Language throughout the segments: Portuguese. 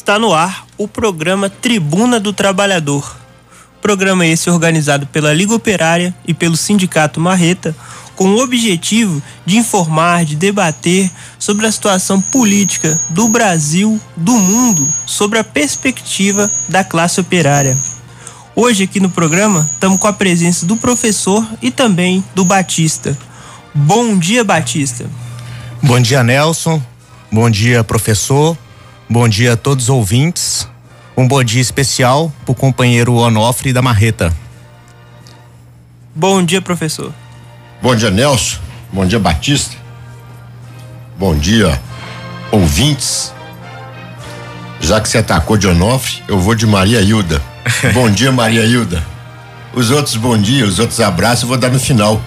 Está no ar o programa Tribuna do Trabalhador. Programa esse organizado pela Liga Operária e pelo Sindicato Marreta, com o objetivo de informar, de debater sobre a situação política do Brasil, do mundo, sobre a perspectiva da classe operária. Hoje aqui no programa estamos com a presença do professor e também do Batista. Bom dia, Batista. Bom dia, Nelson. Bom dia, professor. Bom dia a todos os ouvintes. Um bom dia especial para o companheiro Onofre da Marreta. Bom dia, professor. Bom dia, Nelson. Bom dia, Batista. Bom dia, ouvintes. Já que você atacou de Onofre, eu vou de Maria Hilda. bom dia, Maria Hilda. Os outros bom dia, os outros abraços eu vou dar no final.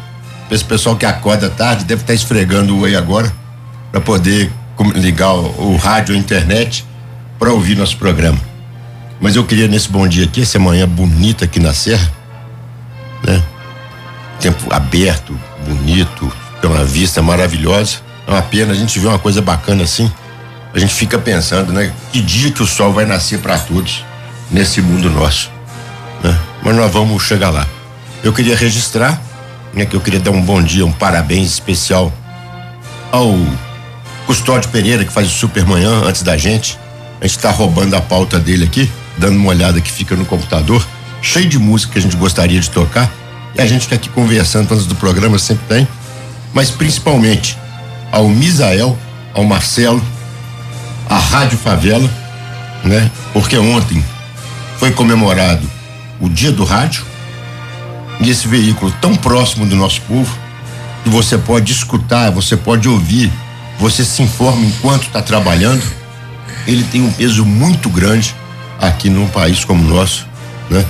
Esse pessoal que acorda tarde deve estar esfregando o oi agora para poder ligar o, o rádio, a internet para ouvir nosso programa. Mas eu queria nesse bom dia aqui, essa manhã bonita aqui na Serra, né? Tempo aberto, bonito, tem uma vista maravilhosa. É uma pena a gente ver uma coisa bacana assim. A gente fica pensando, né? Que dia que o sol vai nascer para todos nesse mundo nosso, né? Mas nós vamos chegar lá. Eu queria registrar, né? Que eu queria dar um bom dia, um parabéns especial ao Custódio Pereira, que faz o Supermanhã antes da gente. A gente tá roubando a pauta dele aqui, dando uma olhada que fica no computador, cheio de música que a gente gostaria de tocar. E a gente fica aqui conversando antes do programa, sempre tem. Mas principalmente ao Misael, ao Marcelo, à Rádio Favela, né? Porque ontem foi comemorado o Dia do Rádio. E esse veículo tão próximo do nosso povo, que você pode escutar, você pode ouvir você se informa enquanto está trabalhando, ele tem um peso muito grande aqui num país como o nosso, né?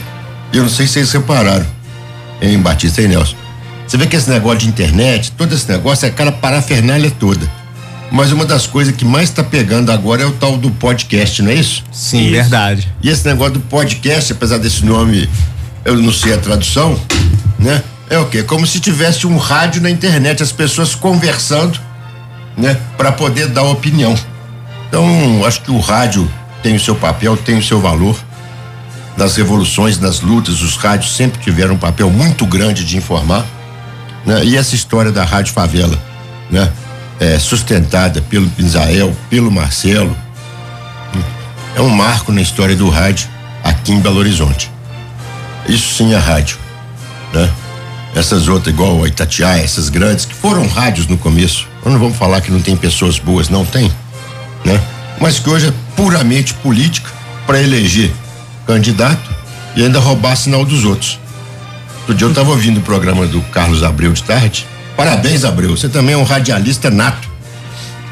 Eu não sei se vocês repararam, em Batista e Nelson. Você vê que esse negócio de internet, todo esse negócio é aquela parafernália toda. Mas uma das coisas que mais está pegando agora é o tal do podcast, não é isso? Sim, isso. verdade. E esse negócio do podcast, apesar desse nome, eu não sei a tradução, né? É o quê? Como se tivesse um rádio na internet, as pessoas conversando né, para poder dar opinião. Então, acho que o rádio tem o seu papel, tem o seu valor. Nas revoluções, nas lutas, os rádios sempre tiveram um papel muito grande de informar. Né? E essa história da Rádio Favela, né? É, sustentada pelo Pinzael, pelo Marcelo, é um marco na história do rádio aqui em Belo Horizonte. Isso sim é rádio, né? Essas outras, igual a Itatiaia, essas grandes, que foram rádios no começo. Nós não vamos falar que não tem pessoas boas, não tem, né? Mas que hoje é puramente política para eleger candidato e ainda roubar sinal dos outros. Outro dia eu estava ouvindo o programa do Carlos Abreu de tarde. Parabéns, Abreu. Você também é um radialista nato.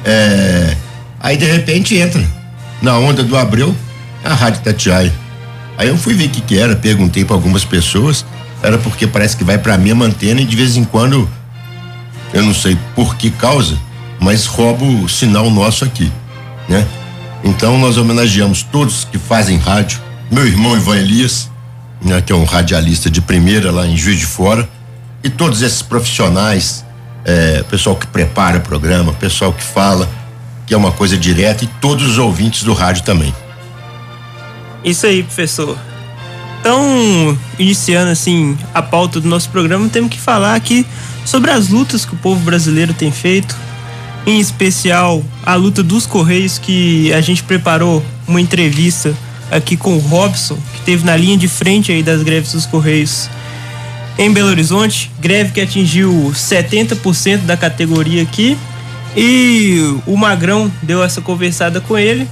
É... Aí de repente entra na onda do Abreu a Rádio Tatiaia. Aí eu fui ver o que, que era, perguntei para algumas pessoas era porque parece que vai para a mesma antena e de vez em quando, eu não sei por que causa, mas rouba o sinal nosso aqui, né? Então nós homenageamos todos que fazem rádio, meu irmão Ivan Elias, né, que é um radialista de primeira lá em Juiz de Fora, e todos esses profissionais, é, pessoal que prepara o programa, pessoal que fala, que é uma coisa direta, e todos os ouvintes do rádio também. Isso aí, professor. Então, iniciando assim a pauta do nosso programa, temos que falar aqui sobre as lutas que o povo brasileiro tem feito, em especial a luta dos Correios, que a gente preparou uma entrevista aqui com o Robson, que teve na linha de frente aí das greves dos Correios em Belo Horizonte, greve que atingiu 70% da categoria aqui. E o Magrão deu essa conversada com ele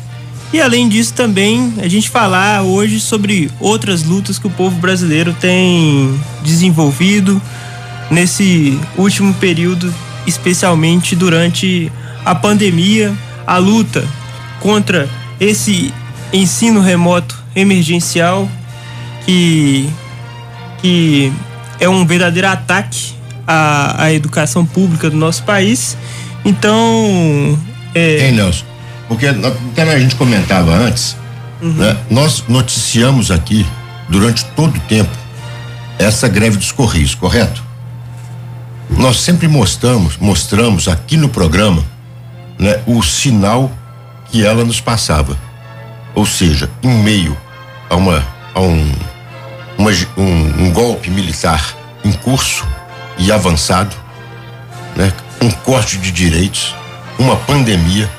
e além disso, também a gente falar hoje sobre outras lutas que o povo brasileiro tem desenvolvido nesse último período, especialmente durante a pandemia, a luta contra esse ensino remoto emergencial que, que é um verdadeiro ataque à, à educação pública do nosso país. Então. É, Ei, porque até a gente comentava antes, uhum. né? Nós noticiamos aqui durante todo o tempo essa greve dos Correios, correto? Nós sempre mostramos, mostramos aqui no programa, né, o sinal que ela nos passava. Ou seja, em meio a, uma, a um, uma, um, um golpe militar em curso e avançado, né? um corte de direitos, uma pandemia,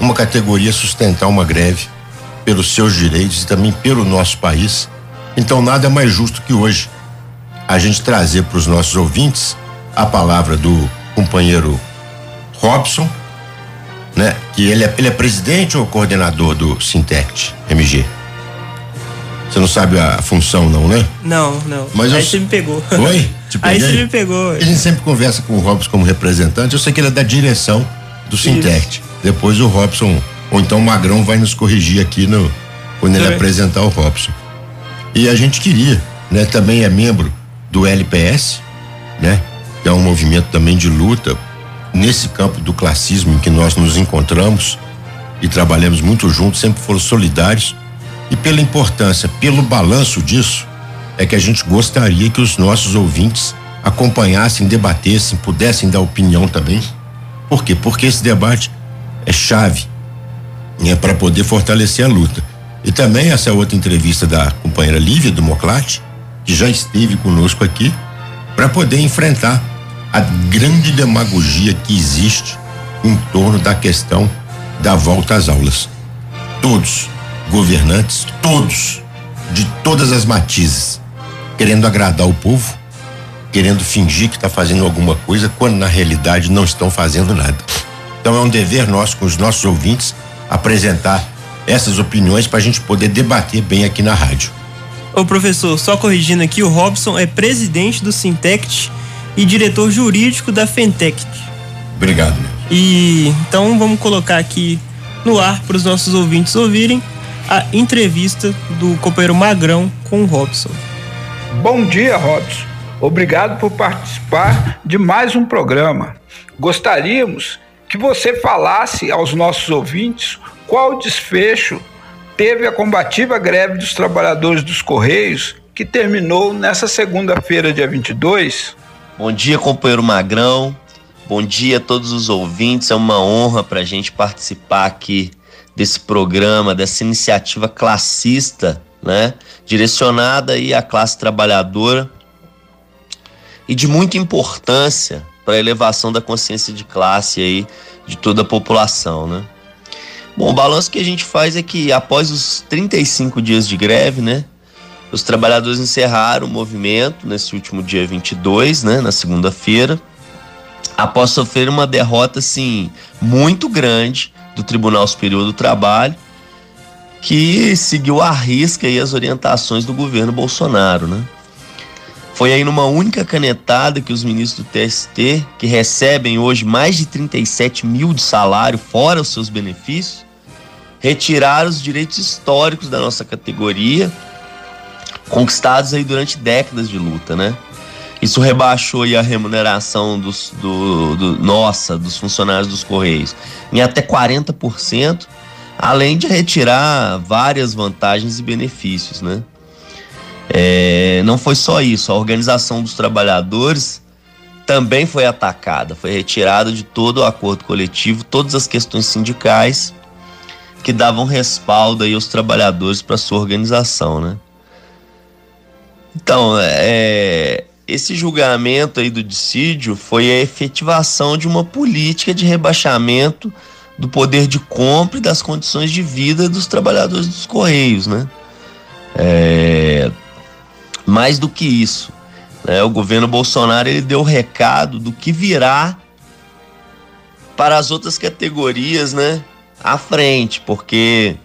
uma categoria sustentar uma greve pelos seus direitos e também pelo nosso país. Então, nada mais justo que hoje a gente trazer para os nossos ouvintes a palavra do companheiro Robson, né? Que ele é, ele é presidente ou coordenador do Sintect MG? Você não sabe a função, não, né? Não, não. Mas Aí eu... você me pegou. Oi? Aí você me pegou. A gente sempre conversa com o Robson como representante. Eu sei que ele é da direção do Sintect. Depois o Robson, ou então o Magrão, vai nos corrigir aqui no, quando ele É. apresentar o Robson. E a gente queria, né? Também é membro do LPS, né? Que é um movimento também de luta nesse campo do classismo em que nós nos encontramos e trabalhamos muito juntos, sempre foram solidários. E pela importância, pelo balanço disso, é que a gente gostaria que os nossos ouvintes acompanhassem, debatessem, pudessem dar opinião também. Por quê? Porque esse debate é chave né, para poder fortalecer a luta. E também essa outra entrevista da companheira Lívia do Moclate, que já esteve conosco aqui, para poder enfrentar a grande demagogia que existe em torno da questão da volta às aulas. Todos, governantes, todos, de todas as matizes, querendo agradar o povo, querendo fingir que está fazendo alguma coisa, quando na realidade não estão fazendo nada. Então é um dever nosso com os nossos ouvintes apresentar essas opiniões para a gente poder debater bem aqui na rádio. Ô professor, só corrigindo aqui, o Robson é presidente do Sintect e diretor jurídico da Fentect. Obrigado. Né? E então vamos colocar aqui no ar para os nossos ouvintes ouvirem a entrevista do companheiro Magrão com o Robson. Bom dia, Robson. Obrigado por participar de mais um programa. Gostaríamos que você falasse aos nossos ouvintes qual desfecho teve a combativa greve dos trabalhadores dos Correios que terminou nessa segunda-feira, dia 22. Bom dia, companheiro Magrão. Bom dia a todos os ouvintes. É uma honra para a gente participar aqui desse programa, dessa iniciativa classista, né? Direcionada aí à classe trabalhadora e de muita importância para a elevação da consciência de classe aí de toda a população, né? Bom, o balanço que a gente faz é que após os 35 dias de greve, né? Os trabalhadores encerraram o movimento nesse último dia 22, né, na segunda-feira, após sofrer uma derrota assim muito grande do Tribunal Superior do Trabalho, que seguiu à risca aí as orientações do governo Bolsonaro, né? Foi aí numa única canetada que os ministros do TST, que recebem hoje mais de 37 mil de salário, fora os seus benefícios, retiraram os direitos históricos da nossa categoria, conquistados aí durante décadas de luta, né? Isso rebaixou a remuneração dos, do, do, nossa, dos funcionários dos Correios, em até 40%, além de retirar várias vantagens e benefícios, né? É, não foi só isso, a organização dos trabalhadores também foi atacada, foi retirada de todo o acordo coletivo, todas as questões sindicais que davam respaldo aí aos trabalhadores para sua organização, né? Então, é, esse julgamento aí do dissídio foi a efetivação de uma política de rebaixamento do poder de compra e das condições de vida dos trabalhadores dos Correios, né? É, mais do que isso, né? o governo Bolsonaro ele deu recado do que virá para as outras categorias, né? À frente, porque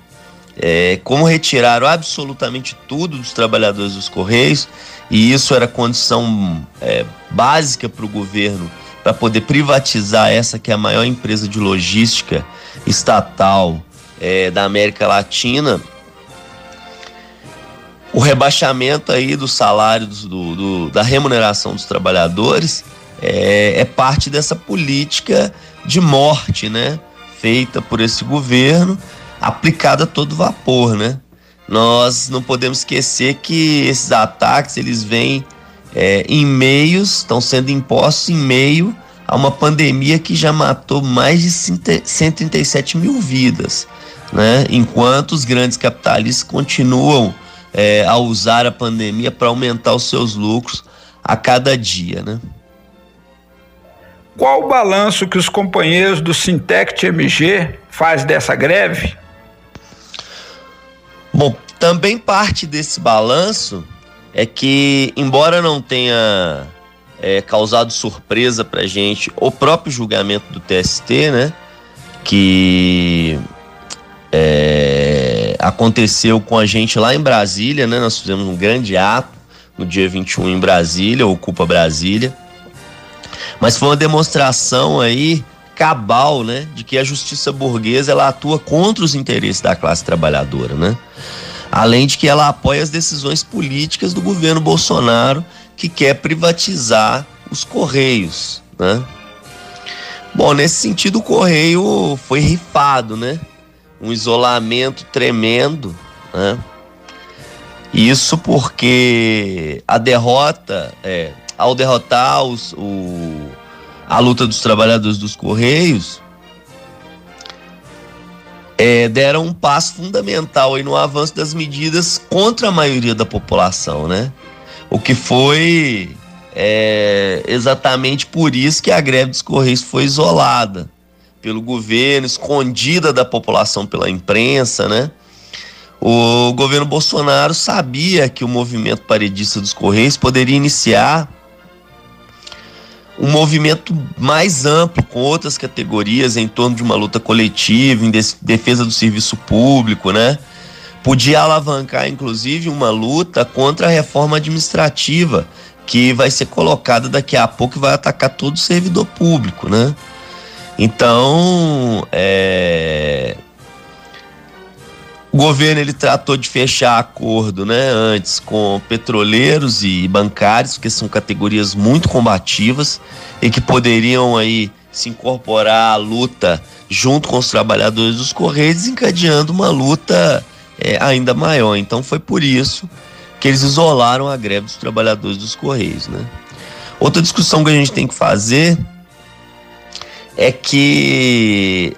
é, como retiraram absolutamente tudo dos trabalhadores dos Correios, e isso era condição é, básica para o governo para poder privatizar essa que é a maior empresa de logística estatal é, da América Latina, o rebaixamento aí do do, da remuneração dos trabalhadores é, é parte dessa política de morte, né? Feita por esse governo, aplicada a todo vapor, né? Nós não podemos esquecer que esses ataques eles vêm é, em meios, estão sendo impostos em meio a uma pandemia que já matou mais de 137 mil vidas. né? Enquanto os grandes capitalistas continuam é, a usar a pandemia para aumentar os seus lucros a cada dia, né? Qual o balanço que os companheiros do Sintect MG faz dessa greve? Bom, também parte desse balanço é que, embora não tenha é, causado surpresa para gente o próprio julgamento do TST, né, que é, aconteceu com a gente lá em Brasília, né, nós fizemos um grande ato no dia 21 em Brasília, Ocupa Brasília, mas foi uma demonstração aí cabal, né, de que a justiça burguesa ela atua contra os interesses da classe trabalhadora, né? Além de que ela apoia as decisões políticas do governo Bolsonaro, que quer privatizar os Correios, né? Bom, nesse sentido, o Correio foi rifado, né? Um isolamento tremendo, né? Isso porque a derrota, é, ao derrotar os, o, a luta dos trabalhadores dos Correios, é, deram um passo fundamental aí no avanço das medidas contra a maioria da população, né? O que foi é, exatamente por isso que a greve dos Correios foi isolada pelo governo, escondida da população pela imprensa, né? O governo Bolsonaro sabia que o movimento paredista dos Correios poderia iniciar um movimento mais amplo com outras categorias em torno de uma luta coletiva, em defesa do serviço público, né? Podia alavancar, inclusive, uma luta contra a reforma administrativa que vai ser colocada daqui a pouco e vai atacar todo servidor público, né? Então, é, o governo ele tratou de fechar acordo, né, antes com petroleiros e bancários, que são categorias muito combativas e que poderiam aí se incorporar à luta junto com os trabalhadores dos correios, encadeando uma luta é, ainda maior. Então foi por isso que eles isolaram a greve dos trabalhadores dos correios, né? Outra discussão que a gente tem que fazer é que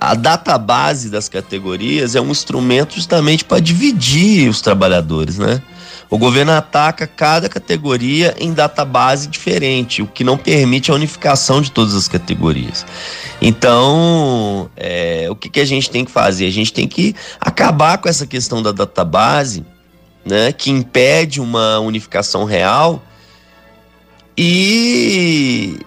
a database das categorias é um instrumento justamente para dividir os trabalhadores, né? O governo ataca cada categoria em database diferente, o que não permite a unificação de todas as categorias. Então, é, o que, que a gente tem que fazer? A gente tem que acabar com essa questão da database, né, que impede uma unificação real e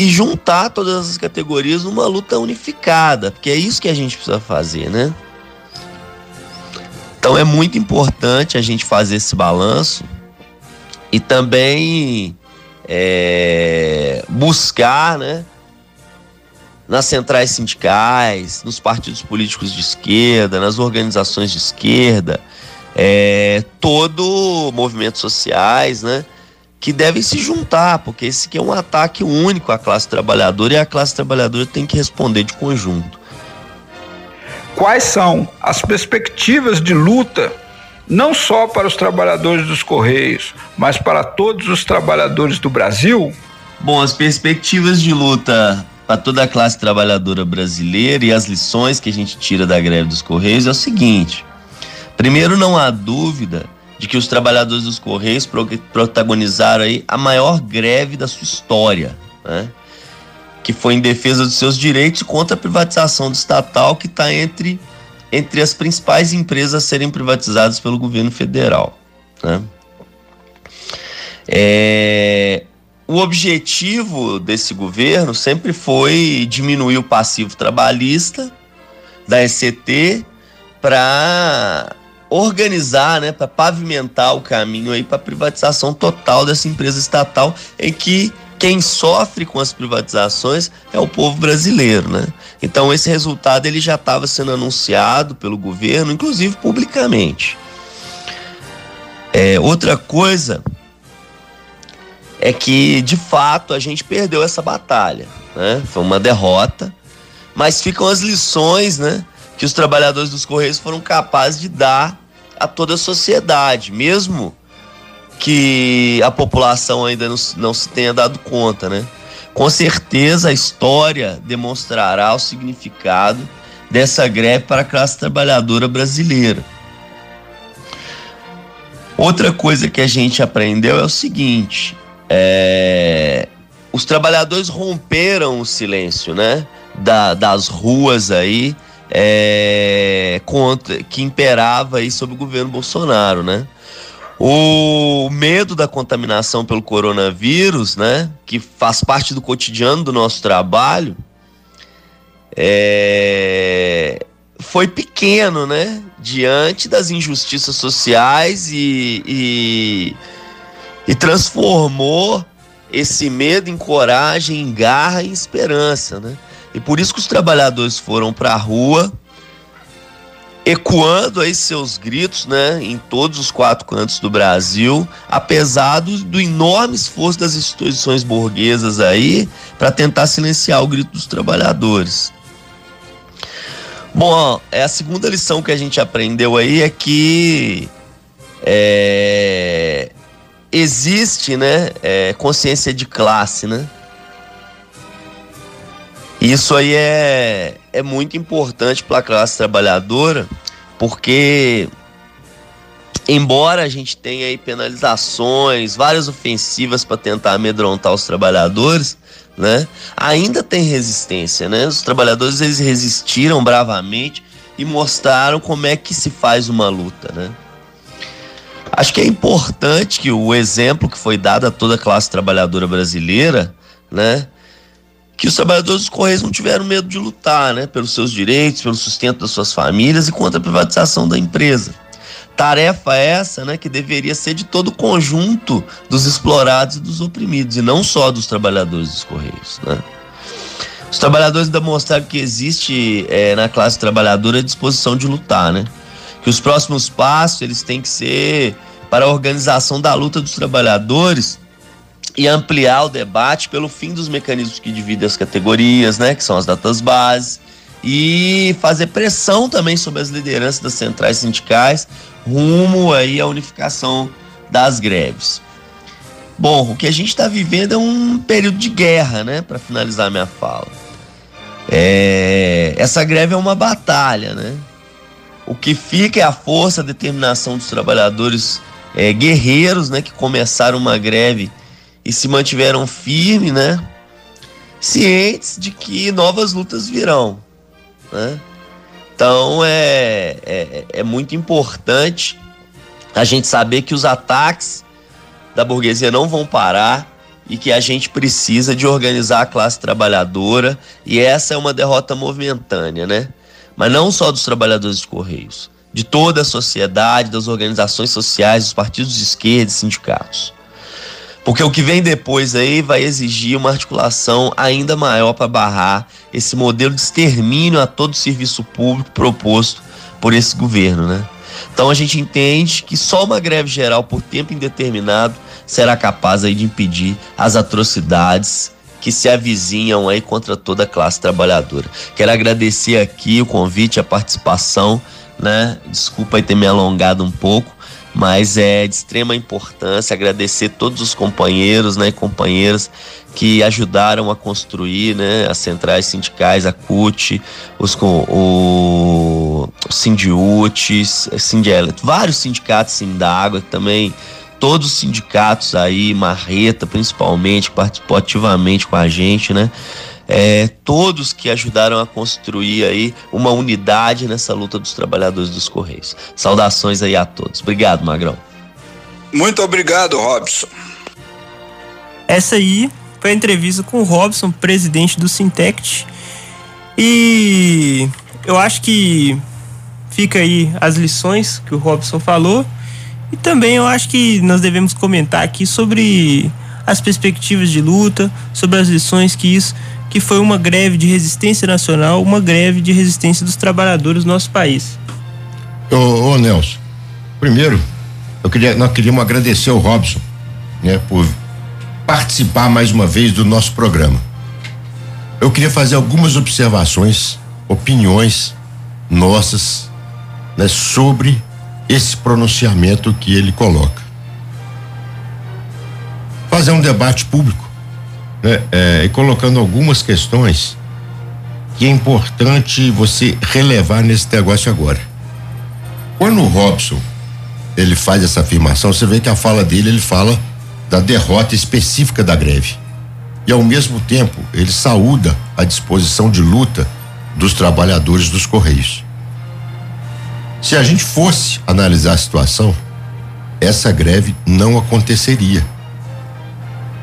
e juntar todas as categorias numa luta unificada, porque é isso que a gente precisa fazer, né? Então é muito importante a gente fazer esse balanço e também é, buscar, né, nas centrais sindicais, nos partidos políticos de esquerda, nas organizações de esquerda, é, todo movimentos sociais, né, que devem se juntar, porque esse aqui é um ataque único à classe trabalhadora e a classe trabalhadora tem que responder de conjunto. Quais são as perspectivas de luta, não só para os trabalhadores dos Correios, mas para todos os trabalhadores do Brasil? Bom, as perspectivas de luta para toda a classe trabalhadora brasileira e as lições que a gente tira da greve dos Correios é o seguinte: primeiro, não há dúvida de que os trabalhadores dos Correios protagonizaram aí a maior greve da sua história, né? que foi em defesa dos seus direitos contra a privatização do estatal, que está entre, entre as principais empresas a serem privatizadas pelo governo federal. Né? É, o objetivo desse governo sempre foi diminuir o passivo trabalhista da ECT para organizar, né, para pavimentar o caminho aí para privatização total dessa empresa estatal, em que quem sofre com as privatizações é o povo brasileiro, né? Então esse resultado ele já estava sendo anunciado pelo governo, inclusive publicamente. É, outra coisa é que de fato a gente perdeu essa batalha, né? Foi uma derrota, mas ficam as lições, né? Que os trabalhadores dos Correios foram capazes de dar a toda a sociedade, mesmo que a população ainda não, não se tenha dado conta, né? Com certeza a história demonstrará o significado dessa greve para a classe trabalhadora brasileira. Outra coisa que a gente aprendeu é o seguinte: é, os trabalhadores romperam o silêncio, né? Da, das ruas aí é, contra, que imperava aí sobre o governo Bolsonaro, né? O medo da contaminação pelo coronavírus, né? Que faz parte do cotidiano do nosso trabalho, é, foi pequeno, né? Diante das injustiças sociais e, e, e transformou esse medo em coragem, em garra e esperança, né? E por isso que os trabalhadores foram para a rua, ecoando aí seus gritos, né, em todos os quatro cantos do Brasil, apesar do, do enorme esforço das instituições burguesas aí para tentar silenciar o grito dos trabalhadores. Bom, é a segunda lição que a gente aprendeu aí é que é, existe, né, é, consciência de classe, né? Isso aí é, é muito importante para a classe trabalhadora, porque embora a gente tenha aí penalizações, várias ofensivas para tentar amedrontar os trabalhadores, né? Ainda tem resistência, né? Os trabalhadores eles resistiram bravamente e mostraram como é que se faz uma luta, né? Acho que é importante que o exemplo que foi dado a toda a classe trabalhadora brasileira, né? Que os trabalhadores dos Correios não tiveram medo de lutar, né? Pelos seus direitos, pelo sustento das suas famílias e contra a privatização da empresa. Tarefa essa, né, que deveria ser de todo o conjunto dos explorados e dos oprimidos, e não só dos trabalhadores dos Correios, né? Os trabalhadores ainda mostraram que existe é, na classe trabalhadora a disposição de lutar, né? Que os próximos passos eles têm que ser para a organização da luta dos trabalhadores e ampliar o debate pelo fim dos mecanismos que dividem as categorias, né, que são as datas bases, e fazer pressão também sobre as lideranças das centrais sindicais rumo aí à unificação das greves. Bom, o que a gente está vivendo é um período de guerra, né, para finalizar minha fala. É, essa greve é uma batalha, né? O que fica é a força, a determinação dos trabalhadores é, guerreiros, né, que começaram uma greve e se mantiveram firmes, né, cientes de que novas lutas virão, né? Então é, é, é muito importante a gente saber que os ataques da burguesia não vão parar e que a gente precisa de organizar a classe trabalhadora e essa é uma derrota momentânea, né? Mas não só dos trabalhadores de Correios, de toda a sociedade, das organizações sociais, dos partidos de esquerda e sindicatos. Porque o que vem depois aí vai exigir uma articulação ainda maior para barrar esse modelo de extermínio a todo o serviço público proposto por esse governo, né? Então a gente entende que só uma greve geral por tempo indeterminado será capaz aí de impedir as atrocidades que se avizinham aí contra toda a classe trabalhadora. Quero agradecer aqui o convite, a participação, né? Desculpa aí ter me alongado um pouco, mas é de extrema importância agradecer todos os companheiros né, e companheiras que ajudaram a construir né, as centrais sindicais, a CUT, os, o, o Sindiut, vários sindicatos Sindágua, também todos os sindicatos aí, Marreta principalmente, participou ativamente com a gente, né? É, todos que ajudaram a construir aí uma unidade nessa luta dos trabalhadores dos Correios. Saudações aí a todos. Obrigado, Magrão. Muito obrigado, Robson. Essa aí foi a entrevista com o Robson, presidente do Sintect. E eu acho que fica aí as lições que o Robson falou. E também eu acho que nós devemos comentar aqui sobre as perspectivas de luta, sobre as lições que isso que foi uma greve de resistência nacional, uma greve de resistência dos trabalhadores do nosso país. Ô, ô Nelson, primeiro, eu queria, nós queríamos agradecer ao Robson, né, por participar mais uma vez do nosso programa. Eu queria fazer algumas observações, opiniões nossas, né, sobre esse pronunciamento que ele coloca. Fazer um debate público né, é, e colocando algumas questões que é importante você relevar nesse negócio agora. Quando o Robson ele faz essa afirmação, você vê que a fala dele ele fala da derrota específica da greve. E ao mesmo tempo, ele saúda a disposição de luta dos trabalhadores dos Correios. Se a gente fosse analisar a situação, essa greve não aconteceria.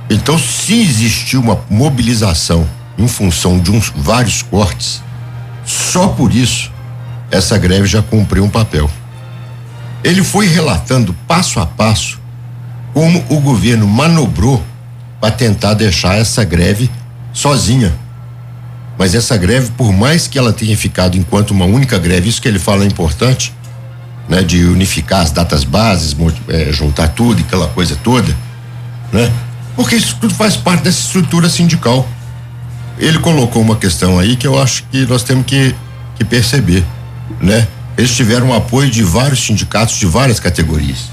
Então, se existiu uma mobilização em função de uns vários cortes, só por isso essa greve já cumpriu um papel. Ele foi relatando passo a passo como o governo manobrou para tentar deixar essa greve sozinha. Mas essa greve, por mais que ela tenha ficado enquanto uma única greve, isso que ele fala é importante, né, de unificar as datas bases, é, juntar tudo, aquela coisa toda, né? Porque isso tudo faz parte dessa estrutura sindical. Ele colocou uma questão aí que eu acho que nós temos que, que perceber, né? Eles tiveram o apoio de vários sindicatos de várias categorias.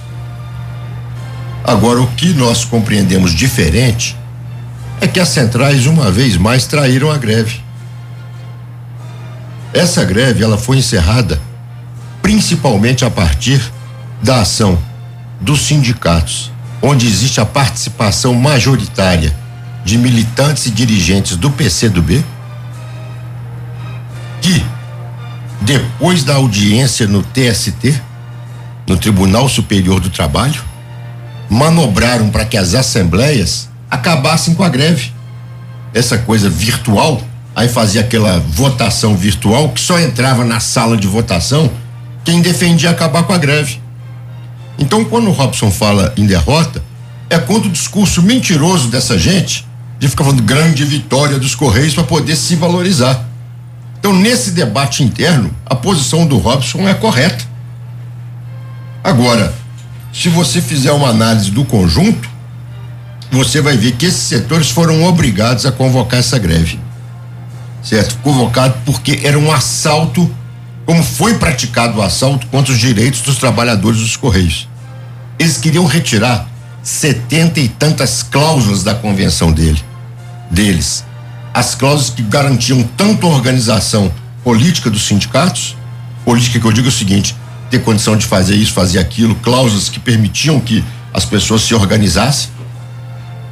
Agora, o que nós compreendemos diferente é que as centrais, uma vez mais, traíram a greve. Essa greve ela foi encerrada principalmente a partir da ação dos sindicatos, onde existe a participação majoritária de militantes e dirigentes do PCdoB, que depois da audiência no TST, no Tribunal Superior do Trabalho, manobraram para que as assembleias acabassem com a greve. Essa coisa virtual, aí fazia aquela votação virtual que só entrava na sala de votação quem defendia acabar com a greve. Então, quando o Robson fala em derrota, é contra o discurso mentiroso dessa gente de ficar falando grande vitória dos Correios para poder se valorizar. Então, nesse debate interno, a posição do Robson é correta. Agora, se você fizer uma análise do conjunto, você vai ver que esses setores foram obrigados a convocar essa greve. Certo? Convocado porque era um assalto como foi praticado o assalto contra os direitos dos trabalhadores dos Correios. Eles queriam retirar setenta e tantas cláusulas da convenção dele, deles. As cláusulas que garantiam tanto a organização política dos sindicatos, política que eu digo é o seguinte, ter condição de fazer isso, fazer aquilo, cláusulas que permitiam que as pessoas se organizassem,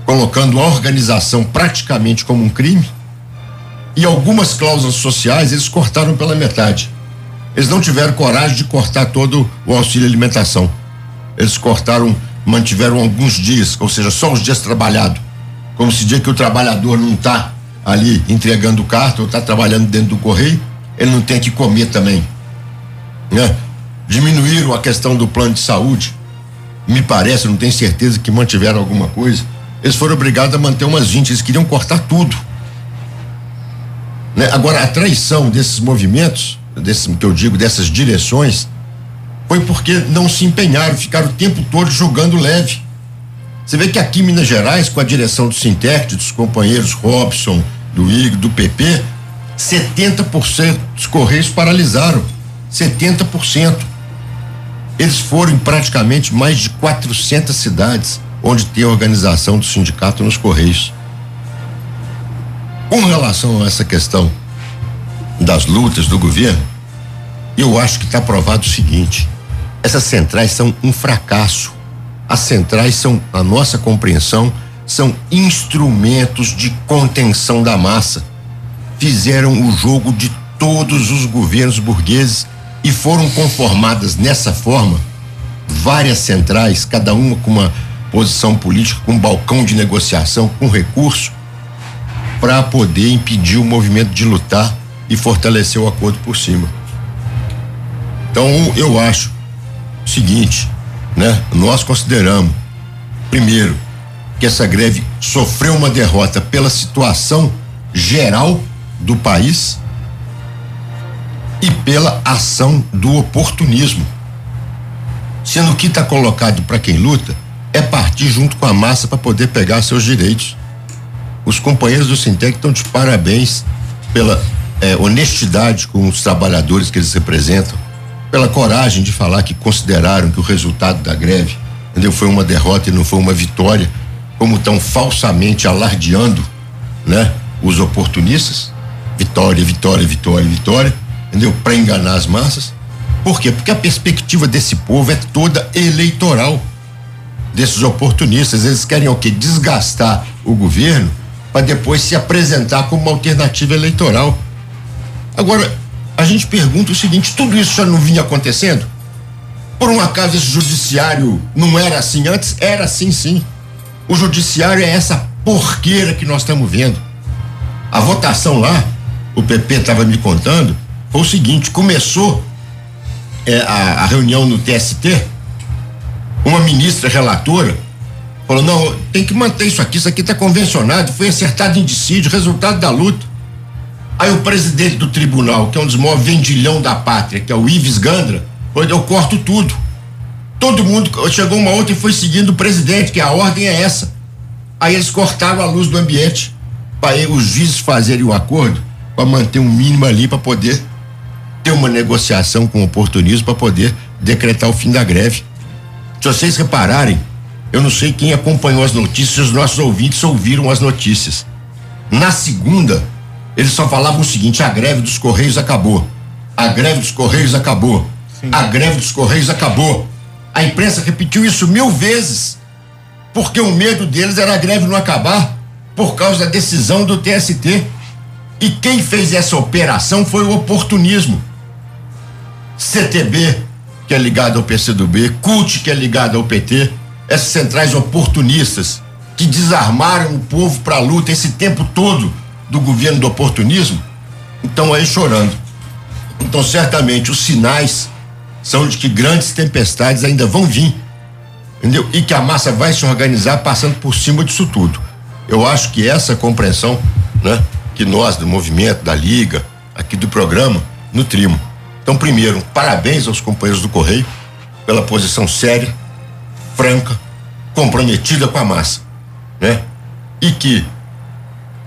colocando a organização praticamente como um crime. E algumas cláusulas sociais eles cortaram pela metade. Eles não tiveram coragem de cortar todo o auxílio alimentação. Eles cortaram, mantiveram alguns dias, ou seja, só os dias trabalhados. Como se diz que o trabalhador não está ali entregando carta ou está trabalhando dentro do correio, ele não tem que comer também. Né? Diminuíram a questão do plano de saúde. Me parece, não tenho certeza que mantiveram alguma coisa. Eles foram obrigados a manter umas 20, eles queriam cortar tudo. Né? Agora, a traição desses movimentos desse, que eu digo, dessas direções, foi porque não se empenharam, ficaram o tempo todo jogando leve. Você vê que aqui em Minas Gerais, com a direção do Sintec, dos companheiros Robson, do IG, do PP, 70% dos Correios paralisaram. 70%. Eles foram em praticamente mais de 400 cidades onde tem a organização do sindicato nos Correios. Com relação a essa questão das lutas do governo, eu acho que está provado o seguinte: essas centrais são um fracasso. As centrais são, a nossa compreensão, são instrumentos de contenção da massa. Fizeram o jogo de todos os governos burgueses e foram conformadas nessa forma várias centrais, cada uma com uma posição política, com um balcão de negociação, com recurso, para poder impedir o movimento de lutar e fortalecer o acordo por cima. Então, eu acho o seguinte, né? Nós consideramos, primeiro, que essa greve sofreu uma derrota pela situação geral do país e pela ação do oportunismo. Sendo que está colocado para quem luta é partir junto com a massa para poder pegar seus direitos. Os companheiros do Sintec estão de parabéns pela é, honestidade com os trabalhadores que eles representam, pela coragem de falar que consideraram que o resultado da greve entendeu, foi uma derrota e não foi uma vitória, como estão falsamente alardeando, né, os oportunistas, Vitória, vitória, vitória, vitória, entendeu? Para enganar as massas. Por quê? Porque a perspectiva desse povo é toda eleitoral. Desses oportunistas, eles querem o quê? Desgastar o governo para depois se apresentar como uma alternativa eleitoral. Agora, a gente pergunta o seguinte: tudo isso já não vinha acontecendo? Por um acaso esse judiciário não era assim antes? Era assim sim. O judiciário é essa porqueira que nós estamos vendo. A votação lá, o PP estava me contando, foi o seguinte: começou é, a, a reunião no TST, uma ministra relatora falou: não, tem que manter isso aqui, isso aqui está convencionado, foi acertado em dissídio, resultado da luta. Aí o presidente do tribunal, que é um dos maiores vendilhão da pátria, que é o Ives Gandra, eu corto tudo. Todo mundo chegou uma outra e foi seguindo o presidente, que a ordem é essa. Aí eles cortaram a luz do ambiente para os juízes fazerem o acordo para manter um mínimo ali para poder ter uma negociação com o oportunismo para poder decretar o fim da greve. Se vocês repararem, eu não sei quem acompanhou as notícias, os nossos ouvintes ouviram as notícias. Na segunda, eles só falavam o seguinte: a greve dos Correios acabou. A greve dos Correios acabou. Sim. A greve dos Correios acabou. A imprensa repetiu isso mil vezes, porque o medo deles era a greve não acabar por causa da decisão do TST. E quem fez essa operação foi o oportunismo. CTB, que é ligado ao PCdoB, CUT, que é ligado ao PT, essas centrais oportunistas que desarmaram o povo para a luta esse tempo todo do governo do oportunismo, estão aí chorando. Então, certamente, os sinais são de que grandes tempestades ainda vão vir, entendeu? E que a massa vai se organizar passando por cima disso tudo. Eu acho que essa compreensão, né, que nós do movimento, da liga, aqui do programa, nutrimos. Então, primeiro, parabéns aos companheiros do Correio pela posição séria, franca, comprometida com a massa, né? E que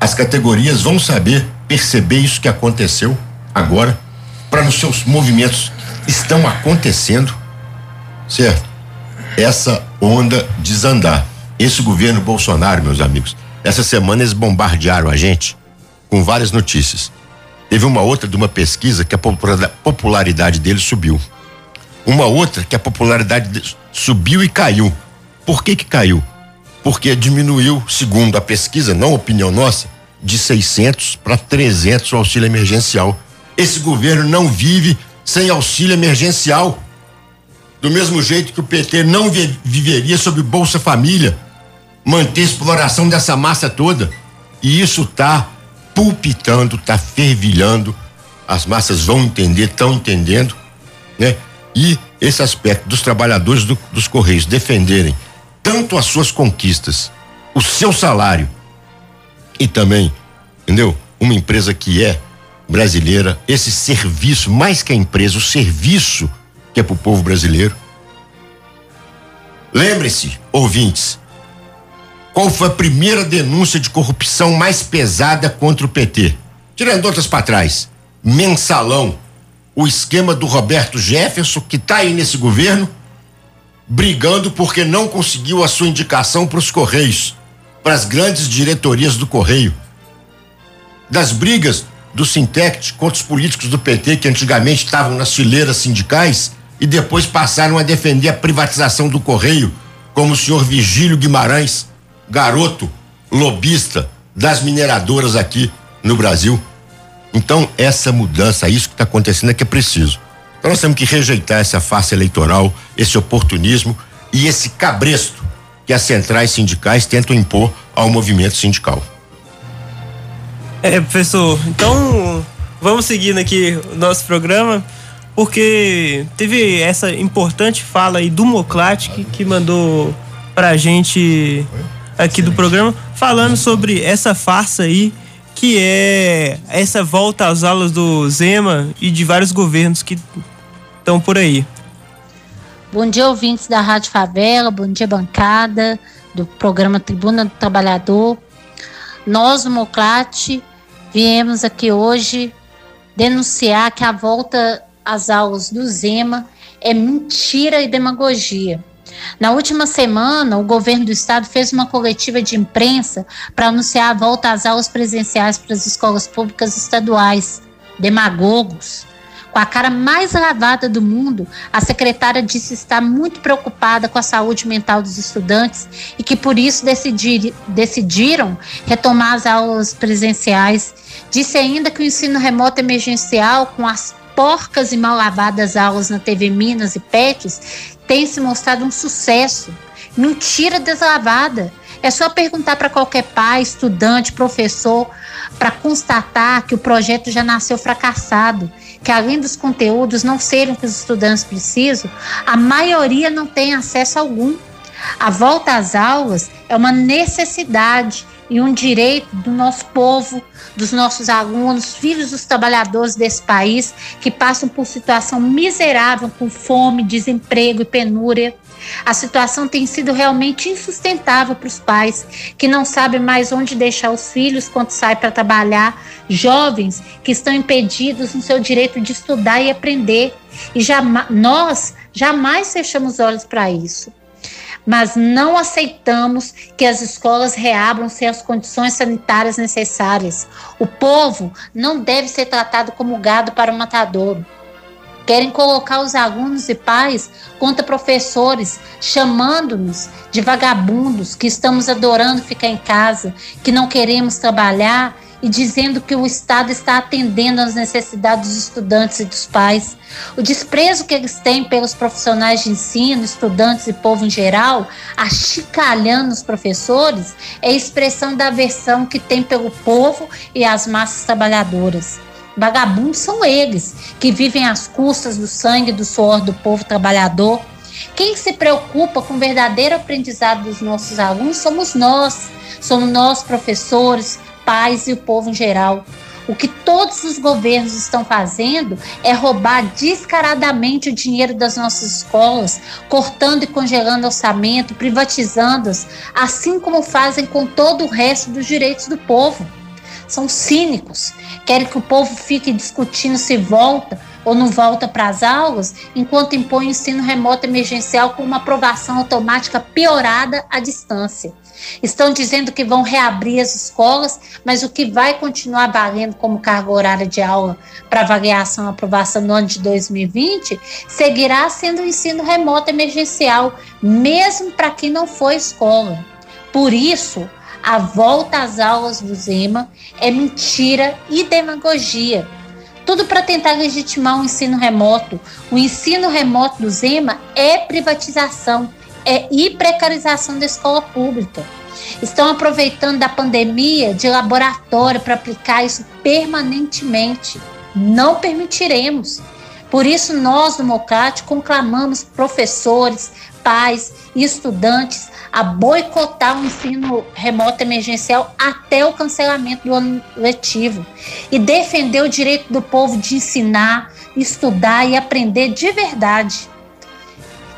as categorias vão saber perceber isso que aconteceu agora, para nos seus movimentos estão acontecendo, certo? Essa onda desandar. Esse governo Bolsonaro, meus amigos, essa semana eles bombardearam a gente com várias notícias. Teve uma outra de uma pesquisa que a popularidade dele subiu. Uma outra que a popularidade subiu e caiu. Por que que caiu? Porque diminuiu, segundo a pesquisa, não opinião nossa, de 600 para 300 o auxílio emergencial. Esse governo não vive sem auxílio emergencial. Do mesmo jeito que o PT não viveria sob Bolsa Família manter a exploração dessa massa toda. E isso está pulpitando, está fervilhando. As massas vão entender, estão entendendo, né? E esse aspecto dos trabalhadores do, dos Correios defenderem tanto as suas conquistas, o seu salário e também, entendeu? Uma empresa que é brasileira, esse serviço, mais que a empresa, o serviço que é para o povo brasileiro. Lembre-se, ouvintes, qual foi a primeira denúncia de corrupção mais pesada contra o PT? Tirando outras para trás. Mensalão. O esquema do Roberto Jefferson, que está aí nesse governo, brigando porque não conseguiu a sua indicação para os Correios, para as grandes diretorias do Correio. Das brigas do Sintect contra os políticos do PT que antigamente estavam nas fileiras sindicais e depois passaram a defender a privatização do Correio, como o senhor Vigílio Guimarães garoto lobista das mineradoras aqui no Brasil. Então, essa mudança, isso que está acontecendo é que é preciso. Então, nós temos que rejeitar essa farsa eleitoral, esse oportunismo e esse cabresto que as centrais sindicais tentam impor ao movimento sindical. É, professor, então vamos seguindo aqui o nosso programa, porque teve essa importante fala aí do Moclat que, que mandou pra gente aqui do programa, falando sobre essa farsa aí, que é essa volta às aulas do Zema e de vários governos que estão por aí. Bom dia, ouvintes da Rádio Favela, bom dia, bancada do programa Tribuna do Trabalhador. Nós, o Moclate, viemos aqui hoje denunciar que a volta às aulas do Zema é mentira e demagogia. Na última semana, o governo do estado fez uma coletiva de imprensa para anunciar a volta às aulas presenciais para as escolas públicas estaduais. Demagogos. Com a cara mais lavada do mundo, a secretária disse estar muito preocupada com a saúde mental dos estudantes e que por isso decidir, decidiram retomar as aulas presenciais. Disse ainda que o ensino remoto emergencial, com as porcas e mal lavadas aulas na TV Minas e PETs, tem se mostrado um sucesso. Mentira deslavada. É só perguntar para qualquer pai, estudante, professor, para constatar que o projeto já nasceu fracassado, que além dos conteúdos não serem o que os estudantes precisam, a maioria não tem acesso algum. A volta às aulas é uma necessidade e um direito do nosso povo, dos nossos alunos, filhos dos trabalhadores desse país que passam por situação miserável com fome, desemprego e penúria. A situação tem sido realmente insustentável para os pais que não sabem mais onde deixar os filhos quando saem para trabalhar, jovens que estão impedidos no seu direito de estudar e aprender. E já, nós jamais fechamos os olhos para isso mas não aceitamos que as escolas reabram sem as condições sanitárias necessárias. O povo não deve ser tratado como gado para o matadouro. Querem colocar os alunos e pais contra professores, chamando-nos de vagabundos, que estamos adorando ficar em casa, que não queremos trabalhar e dizendo que o Estado está atendendo às necessidades dos estudantes e dos pais. O desprezo que eles têm pelos profissionais de ensino, estudantes e povo em geral, achicalhando os professores, é expressão da aversão que tem pelo povo e as massas trabalhadoras. Vagabundos são eles, que vivem às custas do sangue e do suor do povo trabalhador. Quem se preocupa com o verdadeiro aprendizado dos nossos alunos somos nós. Somos nós, professores, pais e o povo em geral. O que todos os governos estão fazendo é roubar descaradamente o dinheiro das nossas escolas, cortando e congelando orçamento, privatizando-as, assim como fazem com todo o resto dos direitos do povo. São cínicos, querem que o povo fique discutindo se volta ou não volta para as aulas, enquanto impõe o ensino remoto emergencial com uma aprovação automática piorada à distância. Estão dizendo que vão reabrir as escolas, mas o que vai continuar valendo como carga horária de aula para avaliação e aprovação no ano de 2020 seguirá sendo o ensino remoto emergencial, mesmo para quem não foi escola. Por isso, a volta às aulas do Zema é mentira e demagogia. Tudo para tentar legitimar o ensino remoto. O ensino remoto do Zema é privatização é, e precarização da escola pública. Estão aproveitando da pandemia de laboratório para aplicar isso permanentemente. Não permitiremos. Por isso, nós do MOCAT conclamamos professores, pais e estudantes a boicotar o ensino remoto emergencial até o cancelamento do ano letivo e defender o direito do povo de ensinar, estudar e aprender de verdade.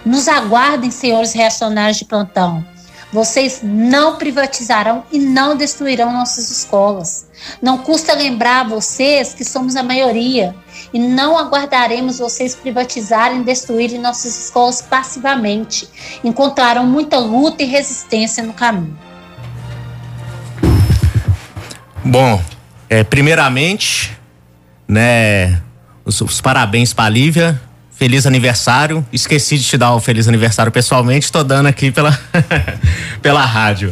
Nos aguardem, senhores reacionários de plantão. Vocês não privatizarão e não destruirão nossas escolas. Não custa lembrar a vocês que somos a maioria e não aguardaremos vocês privatizarem e destruírem nossas escolas passivamente. Encontrarão muita luta e resistência no caminho. Bom, é, primeiramente, né, os, os parabéns para a Lívia Feliz aniversário. Esqueci de te dar o feliz aniversário pessoalmente, tô dando aqui pela, pela rádio.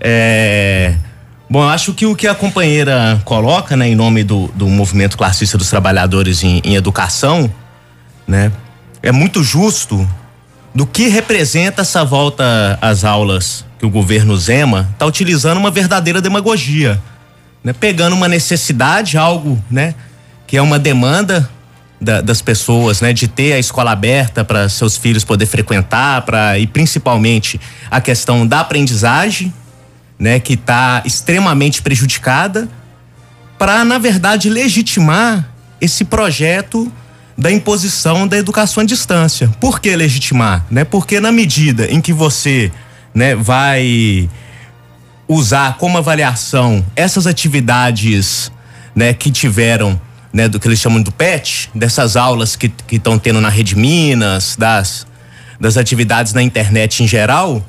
É, bom, acho que o que a companheira coloca, né, em nome do, do movimento classista dos trabalhadores em, em educação, né, é muito justo do que representa essa volta às aulas que o governo Zema está utilizando uma verdadeira demagogia, né, pegando uma necessidade, algo, né, que é uma demanda da, das pessoas, né, de ter a escola aberta para seus filhos poder frequentar, para e principalmente a questão da aprendizagem, né, que está extremamente prejudicada, para na verdade legitimar esse projeto da imposição da educação à distância. Por que legitimar, né? Porque na medida em que você, né, vai usar como avaliação essas atividades, né, que tiveram né, do que eles chamam do PET, dessas aulas que estão tendo na Rede Minas, das, das atividades na internet em geral,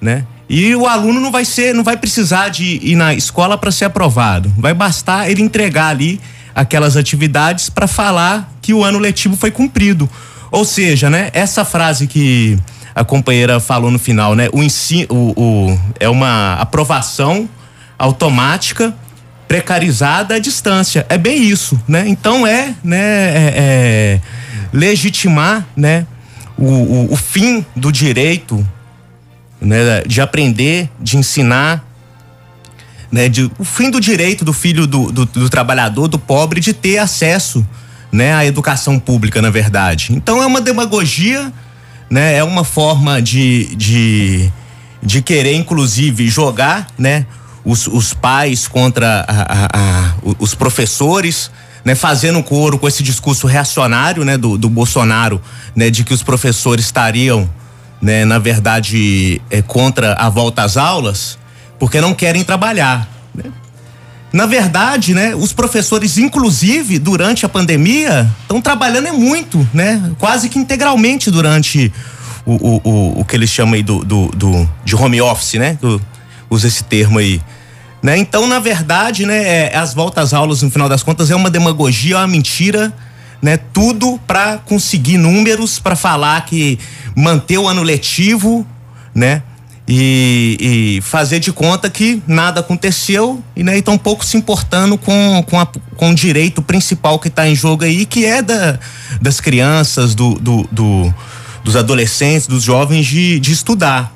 né? E o aluno não vai ser, não vai precisar de ir na escola para ser aprovado. Vai bastar ele entregar ali aquelas atividades para falar que o ano letivo foi cumprido. Ou seja, né, essa frase que a companheira falou no final, né? O ensino, o, o, é uma aprovação automática precarizada à distância. É bem isso, né? Então é, né, é, é legitimar, né, o, o, o, fim do direito, né, de aprender, de ensinar, né, de, o fim do direito do filho do, do, do trabalhador, do pobre, de ter acesso, né, à educação pública, na verdade. Então é uma demagogia, né, é uma forma de, de, de querer, inclusive, jogar, né, os, os pais contra a, a, a, os professores, né, fazendo coro com esse discurso reacionário, né, do, do Bolsonaro, né, de que os professores estariam, né, na verdade, é, contra a volta às aulas, porque não querem trabalhar. Né? Na verdade, né, os professores, inclusive durante a pandemia, estão trabalhando é muito, né, quase que integralmente durante o, o, o, o que eles chamam aí do, do, do de home office, né, usa esse termo aí. Né? Então, na verdade, né, é, as voltas às aulas, no final das contas, é uma demagogia, é uma mentira, né? Tudo para conseguir números, para falar que manter o ano letivo, né? E, e, fazer de conta que nada aconteceu e né, estão pouco se importando com, com, a, com o direito principal que está em jogo aí, que é da, das crianças, do, do, do, dos adolescentes, dos jovens de, de estudar.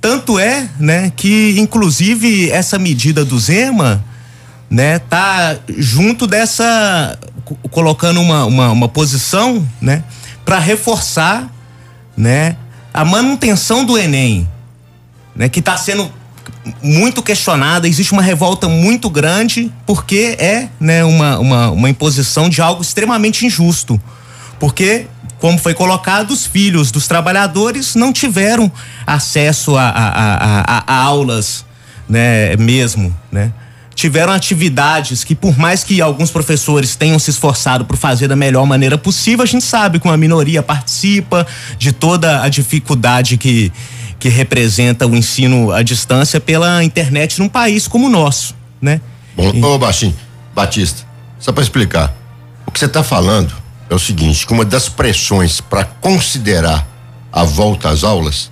Tanto é, né, que inclusive essa medida do Zema, né, tá junto dessa colocando uma, uma, uma posição, né, para reforçar, né, a manutenção do Enem, né, que está sendo muito questionada, existe uma revolta muito grande porque é, né, uma, uma, uma imposição de algo extremamente injusto. Porque como foi colocado, os filhos dos trabalhadores não tiveram acesso a, a, a, a aulas, né, mesmo, né? Tiveram atividades que, por mais que alguns professores tenham se esforçado por fazer da melhor maneira possível, a gente sabe que uma minoria participa de toda a dificuldade que, que representa o ensino à distância pela internet num país como o nosso, né? Bom, e... ô Baixinho, Batista, só para explicar, o que você está falando é o seguinte, que uma das pressões para considerar a volta às aulas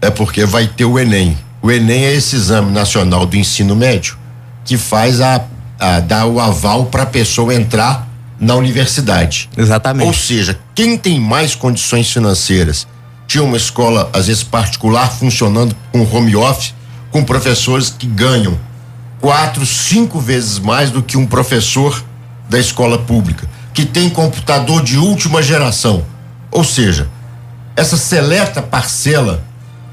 é porque vai ter o Enem. O Enem é esse exame nacional do ensino médio que faz a, a dar o aval para a pessoa entrar na universidade. Exatamente. Ou seja, quem tem mais condições financeiras, tinha uma escola às vezes particular funcionando com home office, com professores que ganham quatro, cinco vezes mais do que um professor da escola pública que tem computador de última geração. Ou seja, essa seleta parcela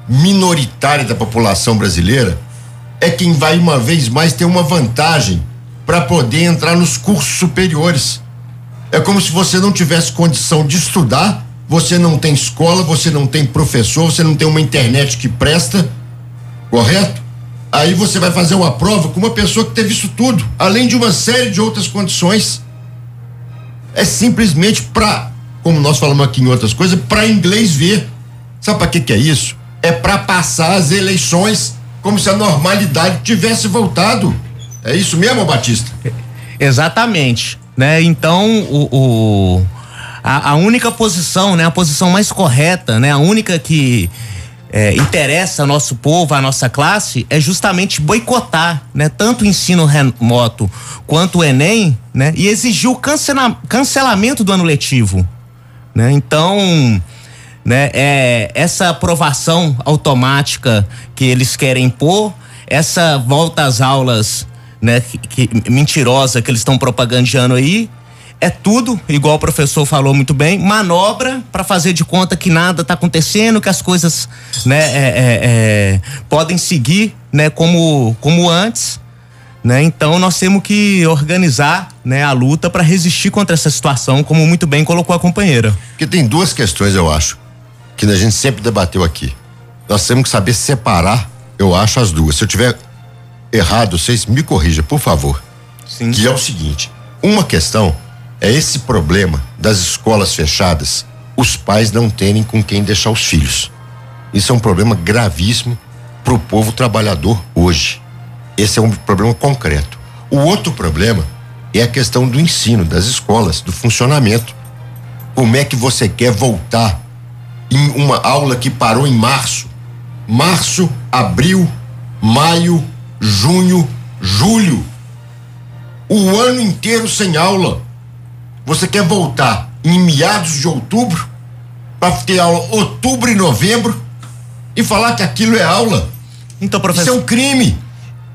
minoritária da população brasileira é quem vai uma vez mais ter uma vantagem para poder entrar nos cursos superiores. É como se você não tivesse condição de estudar, você não tem escola, você não tem professor, você não tem uma internet que presta, correto? Aí você vai fazer uma prova com uma pessoa que teve isso tudo, além de uma série de outras condições é simplesmente para, como nós falamos aqui em outras coisas, para inglês ver. Sabe para que que é isso? É para passar as eleições como se a normalidade tivesse voltado. É isso mesmo, Batista? Exatamente, né? Então, o, o a, a, única posição, né, a posição mais correta, né, a única que é, interessa ao nosso povo, à nossa classe, é justamente boicotar, né? Tanto o ensino remoto quanto o Enem, né? E exigir o cancela, cancelamento do ano letivo, né? Então, né? É, essa aprovação automática que eles querem impor, essa volta às aulas, né? Que, que mentirosa que eles estão propagandando aí, é tudo, igual o professor falou muito bem, manobra para fazer de conta que nada está acontecendo, que as coisas né, é, é, é, podem seguir né, como, como antes. Né? Então nós temos que organizar né, a luta para resistir contra essa situação, como muito bem colocou a companheira. Porque tem duas questões, eu acho, que a gente sempre debateu aqui. Nós temos que saber separar, eu acho, as duas. Se eu tiver errado, vocês me corrijam, por favor. Sim. Que é o seguinte: uma questão é esse problema das escolas fechadas os pais não terem com quem deixar os filhos. Isso é um problema gravíssimo para o povo trabalhador hoje. Esse é um problema concreto. O outro problema é a questão do ensino, das escolas, do funcionamento. Como é que você quer voltar em uma aula que parou em março? Março, abril, maio, junho, julho. O ano inteiro sem aula. Você quer voltar em meados de outubro para ter aula outubro e novembro e falar que aquilo é aula? Então, professor. Isso é um crime.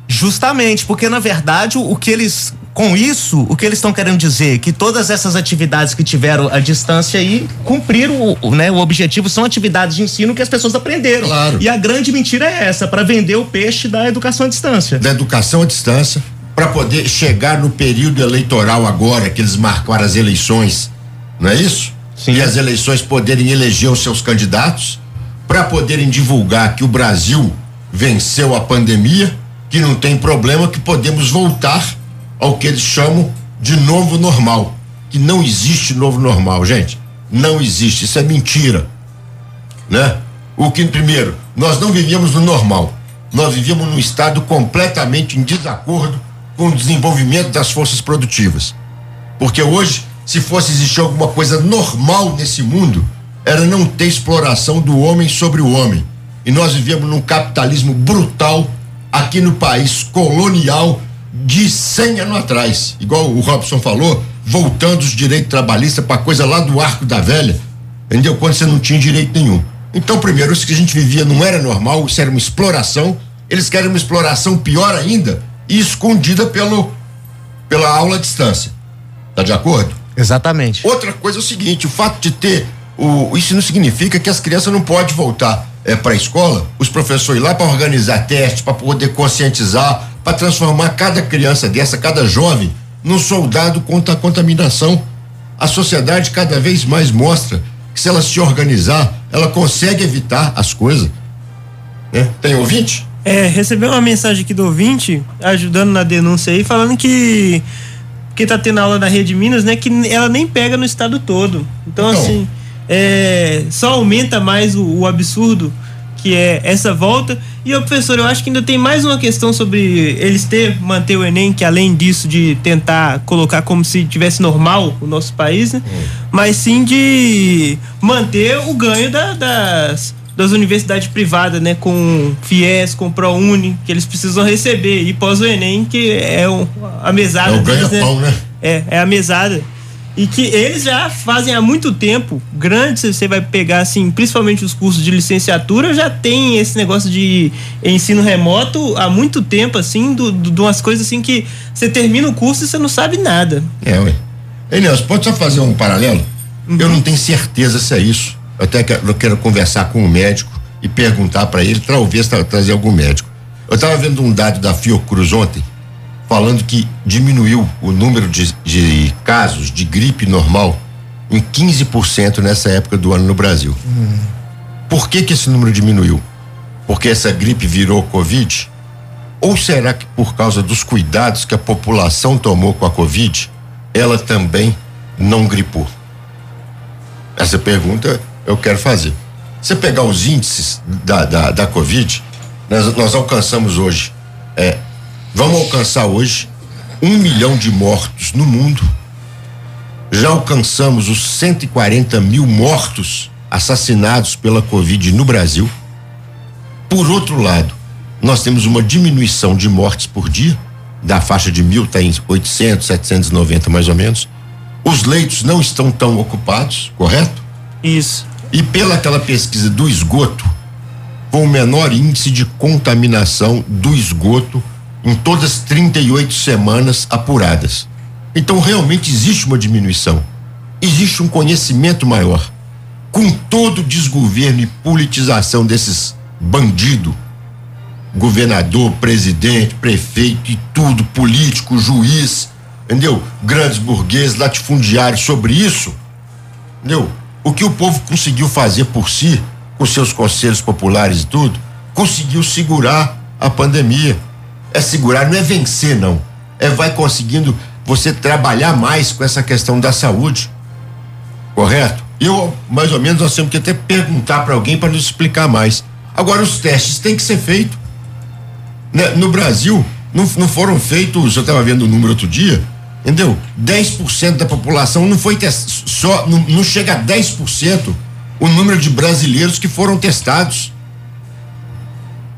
Justamente, porque na verdade o que eles com isso, o que eles estão querendo dizer? Que todas essas atividades que tiveram a distância aí cumpriram o, né, o objetivo, são atividades de ensino que as pessoas aprenderam. Claro. E a grande mentira é essa, para vender o peixe da educação à distância. Da educação à distância, para poder chegar no período eleitoral agora, que eles marcaram as eleições, não é isso? Sim. E as eleições poderem eleger os seus candidatos, para poderem divulgar que o Brasil venceu a pandemia, que não tem problema, que podemos voltar ao que eles chamam de novo normal. Que não existe novo normal, gente. Não existe. Isso é mentira. Né? O que, primeiro, nós não vivíamos no normal. Nós vivíamos num estado completamente em desacordo com o desenvolvimento das forças produtivas. Porque hoje, se fosse existir alguma coisa normal nesse mundo, era não ter exploração do homem sobre o homem. E nós vivíamos num capitalismo brutal aqui no país colonial de 100 anos atrás. Igual o Robson falou, voltando os direitos trabalhistas para coisa lá do arco da velha, entendeu? Quando você não tinha direito nenhum. Então, primeiro, isso que a gente vivia não era normal, isso era uma exploração. Eles querem uma exploração pior ainda e escondida pelo, pela aula à distância. Tá de acordo? Exatamente. Outra coisa é o seguinte, o fato de ter o, isso não significa que as crianças não podem voltar é, para a escola, os professores lá para organizar testes, para poder conscientizar, para transformar cada criança dessa, cada jovem, num soldado contra a contaminação. A sociedade cada vez mais mostra que se ela se organizar, ela consegue evitar as coisas. Né? Tem ouvinte? É, recebeu uma mensagem aqui do ouvinte, ajudando na denúncia aí, falando que que tá tendo aula na Rede Minas, né, que ela nem pega no estado todo. Então, Então. assim, é, só aumenta mais o, o absurdo que é essa volta. E, ô, professor, eu acho que ainda tem mais uma questão sobre eles ter, manter o Enem, que além disso de tentar colocar como se tivesse normal o nosso país, né? Mas sim de manter o ganho da- das, das universidades privadas, né? Com FIES, com ProUni, que eles precisam receber. E pós o Enem, que é o, a mesada É o deles, ganha-pão, né? é, é a mesada. E que eles já fazem há muito tempo, grande, você vai pegar, assim, principalmente os cursos de licenciatura, já tem esse negócio de ensino remoto há muito tempo, assim, do- do- de umas coisas assim que você termina o curso e você não sabe nada. É, ué. Ei, Nelson, pode só fazer um paralelo? Eu não tenho certeza se é isso. Eu até quero, eu quero conversar com o médico e perguntar para ele, talvez tra- trazer algum médico. Eu estava vendo um dado da Fiocruz ontem, falando que diminuiu o número de, de casos de gripe normal em 15% nessa época do ano no Brasil. Por que, que esse número diminuiu? Porque essa gripe virou Covid? Ou será que por causa dos cuidados que a população tomou com a Covid, ela também não gripou? Essa pergunta eu quero fazer. Você pegar os índices da, da, da Covid, nós, nós alcançamos hoje, é, vamos alcançar hoje um milhão de mortos no mundo. Já alcançamos os 140 mil mortos assassinados pela Covid no Brasil. Por outro lado, nós temos uma diminuição de mortes por dia, da faixa de mil está em 800, 790 mais ou menos. Os leitos não estão tão ocupados, correto? Isso. E pela aquela pesquisa do esgoto, com o menor índice de contaminação do esgoto em todas as 38 semanas apuradas. Então realmente existe uma diminuição. Existe um conhecimento maior. Com todo o desgoverno e politização desses bandidos, governador, presidente, prefeito e tudo, político, juiz, entendeu? Grandes burgueses, latifundiários sobre isso, entendeu? O que o povo conseguiu fazer por si, com seus conselhos populares e tudo, conseguiu segurar a pandemia. É segurar, não é vencer, não. É vai conseguindo você trabalhar mais com essa questão da saúde. Correto? Eu, mais ou menos, nós temos que até perguntar para alguém para nos explicar mais. Agora, os testes têm que ser feitos. Né? No Brasil, não, não foram feitos, eu estava vendo o número outro dia, entendeu? 10% da população não foi testado, só, não, não chega a 10% o número de brasileiros que foram testados.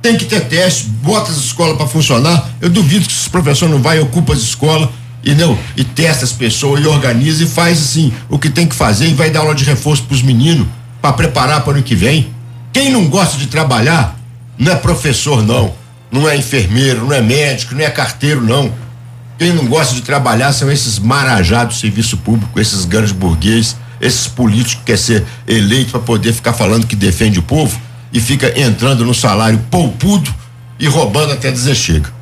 Tem que ter teste, bota as escolas para funcionar. Eu duvido que os professores não vai ocupa as escolas e não e testa as pessoas e organiza e faz assim o que tem que fazer e vai dar aula de reforço para os meninos para preparar para o ano que vem. Quem não gosta de trabalhar não é professor não, não é enfermeiro, não é médico, não é carteiro não. Quem não gosta de trabalhar são esses marajados do serviço público, esses grandes burgueses, esses políticos que quer ser eleito para poder ficar falando que defende o povo e fica entrando no salário poupudo e roubando até dizer chega,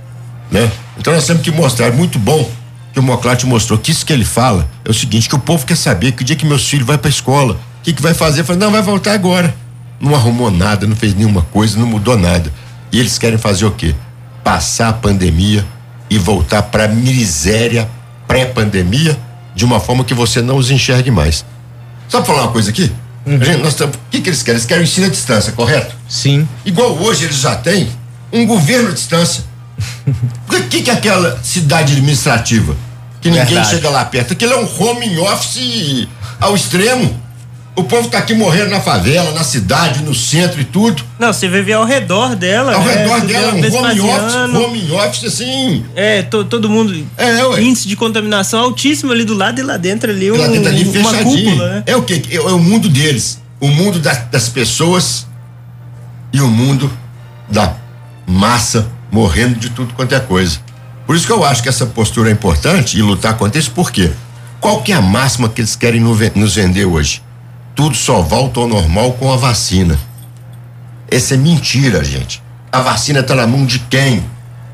né? Então nós temos que mostrar, muito bom que o Moclate mostrou que isso que ele fala é o seguinte, que o povo quer saber que dia que meus filhos vai para a escola, o que que vai fazer? Fala, não, vai voltar agora. Não arrumou nada, não fez nenhuma coisa, não mudou nada. E eles querem fazer o quê? Passar a pandemia e voltar para miséria pré-pandemia de uma forma que você não os enxergue mais. Só pra falar uma coisa aqui? Uhum. Gente, nós o que, que eles querem? Eles querem ensino à distância, correto? Sim. Igual hoje eles já têm um governo à distância. O que, que é aquela cidade administrativa? Que ninguém Verdade. chega lá perto. Aquilo é um home office ao extremo. O povo tá aqui morrendo na favela, na cidade, no centro e tudo. Não, você vai ver ao redor dela. Ao né? redor dela, um home office, home office assim. É, to, todo mundo. É, ué. Índice de contaminação altíssimo ali do lado e lá dentro ali, um, lá dentro ali uma fechadinho. cúpula, né? É o que? É, é, o mundo deles. O mundo da, das pessoas e o mundo da massa morrendo de tudo quanto é coisa. Por isso que eu acho que essa postura é importante e lutar contra isso, por quê? Qual que é a máxima que eles querem nos vender hoje? Tudo só volta ao normal com a vacina. Essa é mentira, gente. A vacina está na mão de quem?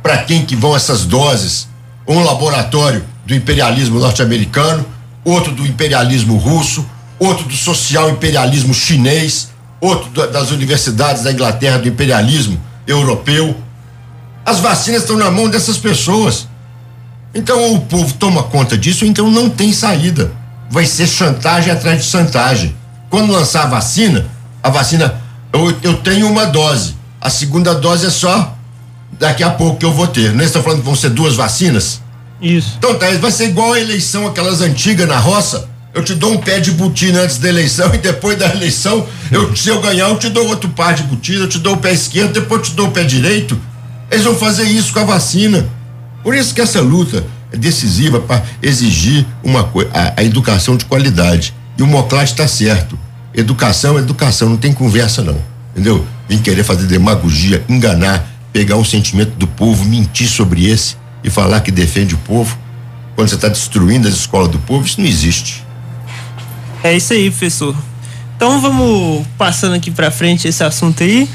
Para quem que vão essas doses? Um laboratório do imperialismo norte-americano, outro do imperialismo russo, outro do social imperialismo chinês, outro das universidades da Inglaterra do imperialismo europeu. As vacinas estão na mão dessas pessoas. Então o povo toma conta disso, então não tem saída. Vai ser chantagem atrás de chantagem. Quando lançar a vacina, a vacina, eu, eu tenho uma dose. A segunda dose é só daqui a pouco que eu vou ter. Não é está falando que vão ser duas vacinas? Isso. Então tá, vai ser igual a eleição, aquelas antigas na roça. Eu te dou um pé de botina antes da eleição e depois da eleição, eu, se eu ganhar, eu te dou outro par de botina, eu te dou o pé esquerdo, depois eu te dou o pé direito. Eles vão fazer isso com a vacina. Por isso que essa luta é decisiva para exigir uma a, a educação de qualidade. E o Moclate está certo. Educação é educação, não tem conversa não. Entendeu? Vem querer fazer demagogia, enganar, pegar o sentimento do povo, mentir sobre esse e falar que defende o povo. Quando você está destruindo as escolas do povo, isso não existe. É isso aí, professor. Então vamos passando aqui para frente esse assunto aí.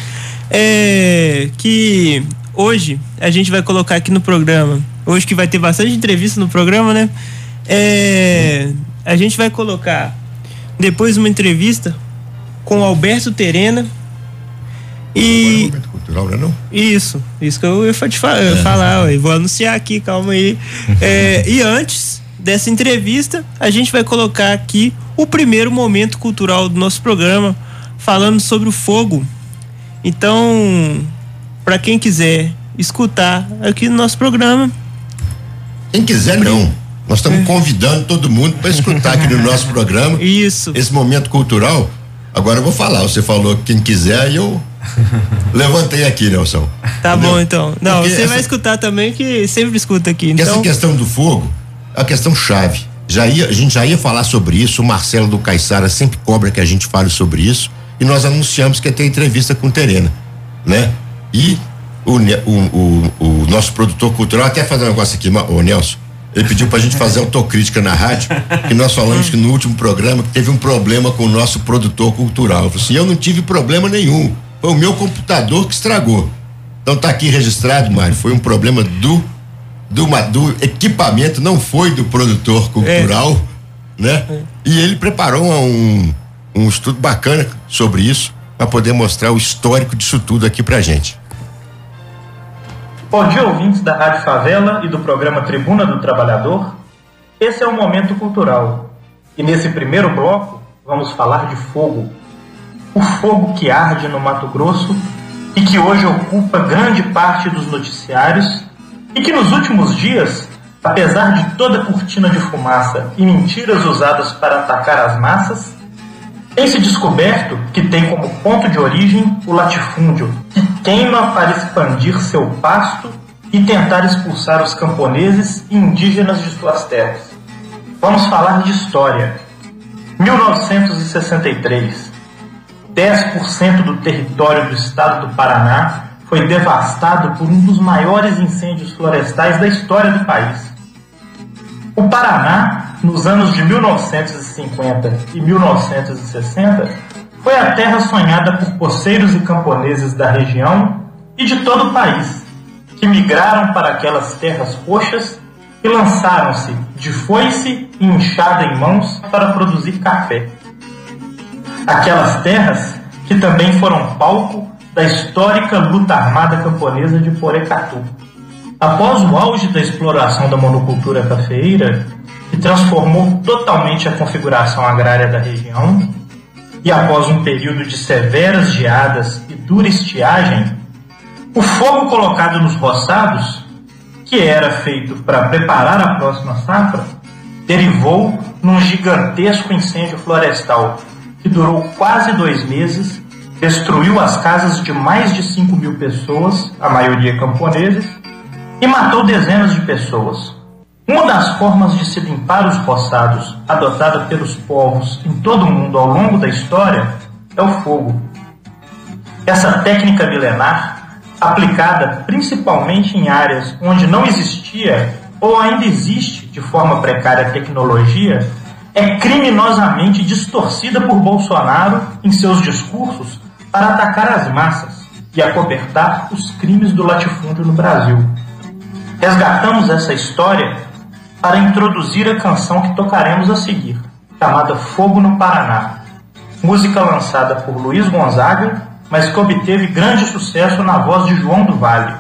É que hoje a gente vai colocar aqui no programa. Hoje que vai ter bastante entrevista no programa, né? É, a gente vai colocar depois uma entrevista com Alberto Terena. E. É cultural, não é não? Isso, isso que eu ia te falar, é. falar eu vou anunciar aqui, calma aí. é, e antes dessa entrevista, a gente vai colocar aqui o primeiro momento cultural do nosso programa, falando sobre o fogo. Então, para quem quiser escutar aqui no nosso programa. Quem quiser, não nós estamos é. convidando todo mundo para escutar aqui no nosso programa. Isso. Esse momento cultural. Agora eu vou falar. Você falou quem quiser e eu levantei aqui, Nelson. Tá Entendeu? bom, então. Não, Porque você essa, vai escutar também, que sempre escuta aqui. Então... Essa questão do fogo é a questão chave. Já ia, a gente já ia falar sobre isso. O Marcelo do Caiçara sempre cobra que a gente fale sobre isso. E nós anunciamos que ia ter entrevista com Terena, né? E o, o, o, o nosso produtor cultural, até fazer um negócio aqui, o Nelson ele pediu pra gente fazer autocrítica na rádio, que nós falamos que no último programa que teve um problema com o nosso produtor cultural. Eu assim, eu não tive problema nenhum. Foi o meu computador que estragou. Então tá aqui registrado, Mário. Foi um problema do, do, do equipamento, não foi do produtor cultural, é. né? É. E ele preparou um, um estudo bacana sobre isso, para poder mostrar o histórico disso tudo aqui pra gente. Bom dia, ouvintes da Rádio Favela e do programa Tribuna do Trabalhador. Esse é o Momento Cultural. E nesse primeiro bloco, vamos falar de fogo. O fogo que arde no Mato Grosso e que hoje ocupa grande parte dos noticiários e que nos últimos dias, apesar de toda cortina de fumaça e mentiras usadas para atacar as massas, tem se descoberto que tem como ponto de origem o latifúndio, que queima para expandir seu pasto e tentar expulsar os camponeses e indígenas de suas terras. Vamos falar de história. 1963. 10% do território do estado do Paraná foi devastado por um dos maiores incêndios florestais da história do país. O Paraná, nos anos de 1950 e 1960, foi a terra sonhada por poceiros e camponeses da região e de todo o país, que migraram para aquelas terras roxas e lançaram-se de foice e enxada em mãos para produzir café. Aquelas terras que também foram palco da histórica luta armada camponesa de Porecatu. Após o auge da exploração da monocultura cafeeira, que transformou totalmente a configuração agrária da região, e após um período de severas geadas e dura estiagem, o fogo colocado nos roçados que era feito para preparar a próxima safra, derivou num gigantesco incêndio florestal que durou quase dois meses, destruiu as casas de mais de 5 mil pessoas, a maioria camponeses, e matou dezenas de pessoas. Uma das formas de se limpar os roçados adotada pelos povos em todo o mundo ao longo da história é o fogo. Essa técnica milenar aplicada principalmente em áreas onde não existia ou ainda existe de forma precária tecnologia, é criminosamente distorcida por Bolsonaro em seus discursos para atacar as massas e acobertar os crimes do latifúndio no Brasil. Resgatamos essa história para introduzir a canção que tocaremos a seguir, chamada Fogo no Paraná, música lançada por Luiz Gonzaga mas que obteve grande sucesso na voz de João do Vale.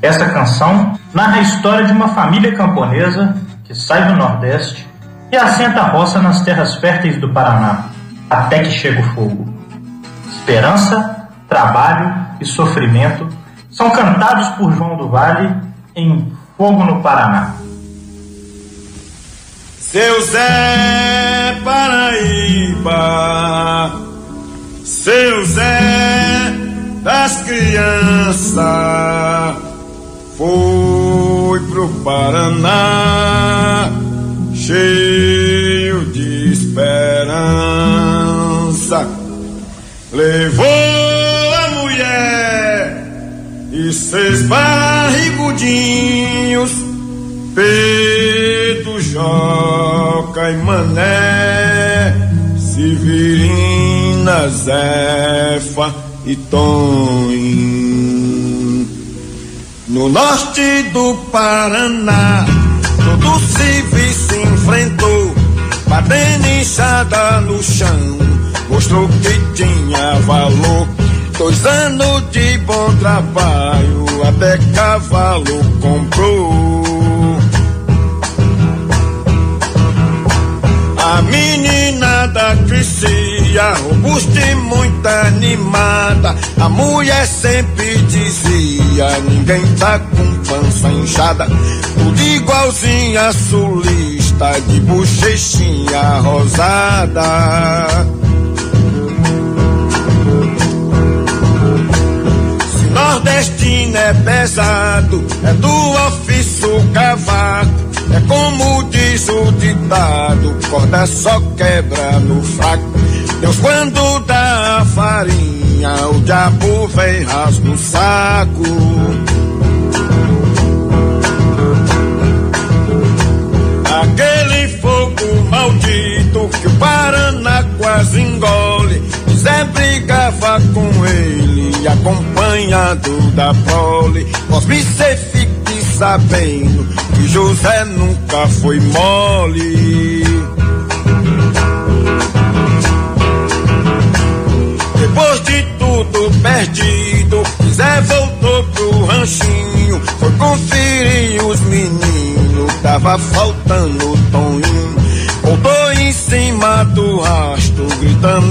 Essa canção narra a história de uma família camponesa que sai do Nordeste e assenta a roça nas terras férteis do Paraná, até que chega o fogo. Esperança, trabalho e sofrimento são cantados por João do Vale em Fogo no Paraná. Seu Zé Paraíba seu Zé das crianças foi pro Paraná cheio de esperança. Levou barrigudinhos, Pedro, Joca e Mané, Severino Ana, Zefa e Tom. No norte do Paraná, todo civil se enfrentou, batendo inchada no chão, mostrou que tinha valor. Dois anos de bom trabalho, até cavalo comprou. A meninada crescia, robusta e muito animada. A mulher sempre dizia: ninguém tá com pança inchada. Tudo igualzinha sulista, de bochechinha rosada. Nordestino é pesado, é do ofício cavaco é como diz o ditado, corda só quebra no fraco. Deus quando dá a farinha, o diabo vem rasga o saco. Aquele fogo maldito que o Paraná quase engole, Zé brigava com ele, acompanhado da prole. Cosme se fique sabendo que José nunca foi mole. Depois de tudo perdido, Zé voltou pro ranchinho, foi conferir os meninos, tava faltando o Toninho. Voltou em cima do rastro arrastando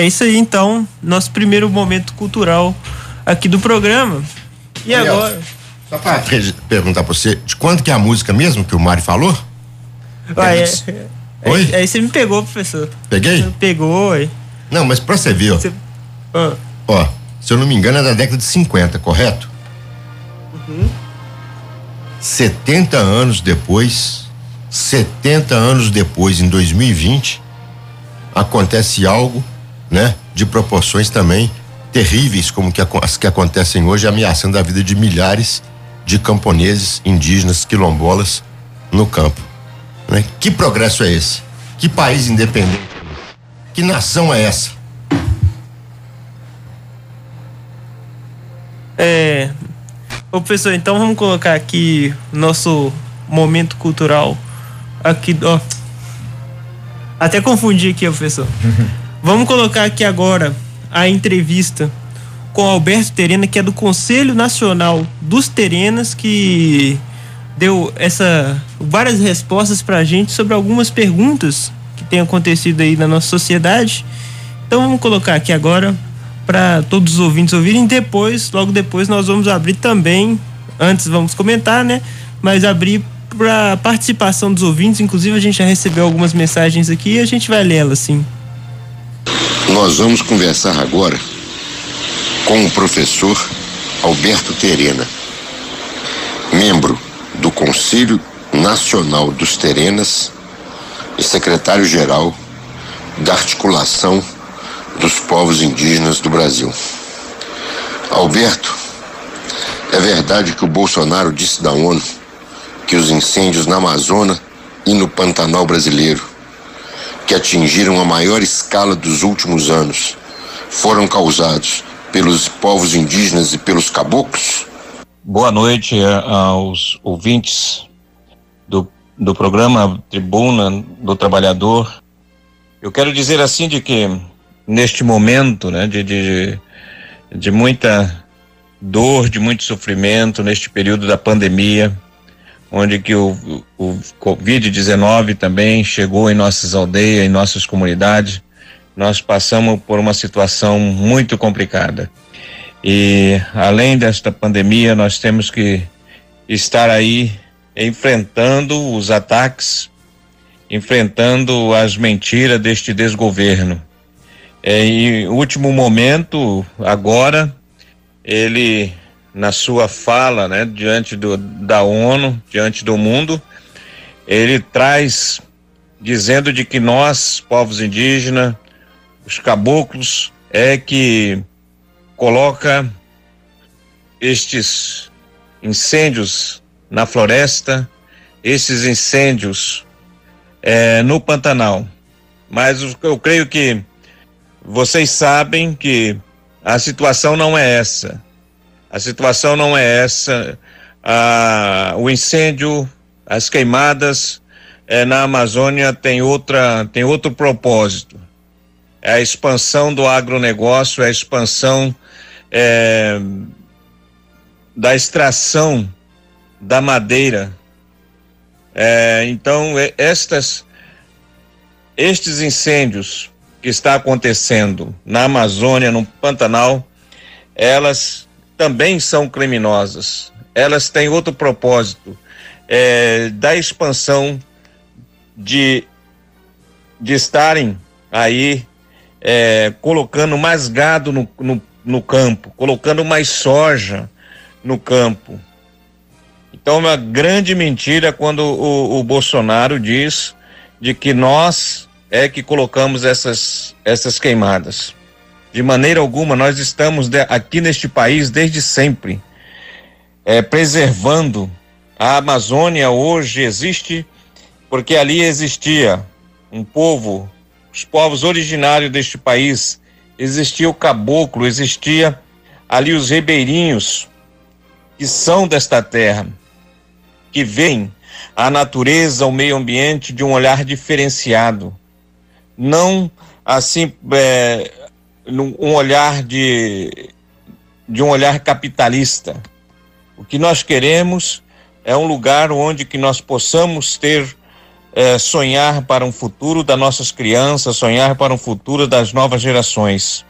É isso aí, então. Nosso primeiro momento cultural aqui do programa. E Nelson, agora? Só pra re- perguntar pra você, de quanto que é a música mesmo que o Mário falou? Ué, isso. é- Oi? Aí, aí você me pegou, professor. Peguei? Pegou, ué. Não, mas pra você ver, ó. Você- Ah, Ó, se eu não me engano é da década de 50, correto? 70 anos depois, 70 anos depois, em 2020, acontece algo, né, de proporções também terríveis, como que, as que acontecem hoje, ameaçando a vida de milhares de camponeses, indígenas, quilombolas no campo. Né? Que progresso é esse? Que país independente? é? Que nação é essa? É. Ô, professor, então vamos colocar aqui nosso momento cultural. Aqui, ó. Até confundi aqui, professor. vamos colocar aqui agora a entrevista com Alberto Terena, que é do Conselho Nacional dos Terenas, que deu essa várias respostas pra gente sobre algumas perguntas que têm acontecido aí na nossa sociedade. Então vamos colocar aqui agora para todos os ouvintes ouvirem. Depois, logo depois, nós vamos abrir também. Antes vamos comentar, né? Mas abrir para participação dos ouvintes. Inclusive, a gente já recebeu algumas mensagens aqui e a gente vai lê-las, sim. Nós vamos conversar agora com o professor Alberto Terena, membro do Conselho Nacional dos Terenas e secretário-geral da Articulação dos Povos Indígenas do Brasil. Alberto, é verdade que o Bolsonaro disse da ONU que os incêndios na Amazônia e no Pantanal brasileiro que atingiram a maior escala dos últimos anos foram causados pelos povos indígenas e pelos caboclos? Boa noite eh, aos ouvintes do, do programa Tribuna do Trabalhador. Eu quero dizer assim de que neste momento, né, de, de, de muita dor, de muito sofrimento, neste período da pandemia, onde que o, o Covid-19 também chegou em nossas aldeias, em nossas comunidades, nós passamos por uma situação muito complicada. E além desta pandemia, nós temos que estar aí enfrentando os ataques, enfrentando as mentiras deste desgoverno. É, em último momento, agora, ele, na sua fala, né, diante do, da ONU, diante do mundo, ele traz dizendo de que nós, povos indígenas, os caboclos, é que coloca estes incêndios na floresta, esses incêndios é, no Pantanal. Mas eu creio que vocês sabem que a situação não é essa. A situação não é essa. Ah, o incêndio, as queimadas é, na Amazônia tem outra, tem outro propósito. É a expansão do agronegócio, é a expansão é, da extração da madeira. É, então, estas, estes incêndios que está acontecendo na Amazônia, no Pantanal, elas também são criminosas. Elas têm outro propósito é, da expansão de, de estarem aí é, colocando mais gado no, no, no campo, colocando mais soja no campo. Então, é uma grande mentira quando o, o Bolsonaro diz de que nós é que colocamos essas, essas queimadas. De maneira alguma, nós estamos de, aqui neste país desde sempre, é, preservando a Amazônia. Hoje existe porque ali existia um povo, os povos originários deste país, existia o caboclo, existia ali os ribeirinhos que são desta terra. que veem a natureza, o meio ambiente de um olhar diferenciado, não assim é, um olhar de, de um olhar capitalista. O que nós queremos é um lugar onde que nós possamos ter é, sonhar para um futuro das nossas crianças, sonhar para um futuro das novas gerações.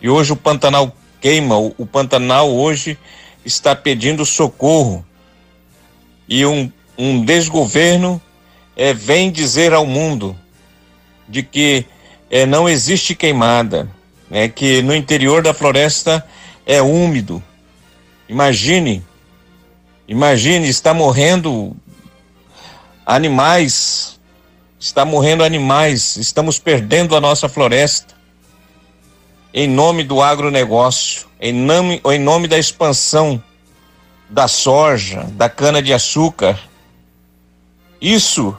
E hoje o Pantanal queima, o, Pantanal hoje está pedindo socorro. E um, um desgoverno é, vem dizer ao mundo de que é, não existe queimada, é que no interior da floresta é úmido. Imagine, imagine, está morrendo animais, está morrendo animais, estamos perdendo a nossa floresta em nome do agronegócio, em nome, em nome da expansão da soja, da cana-de-açúcar. Isso,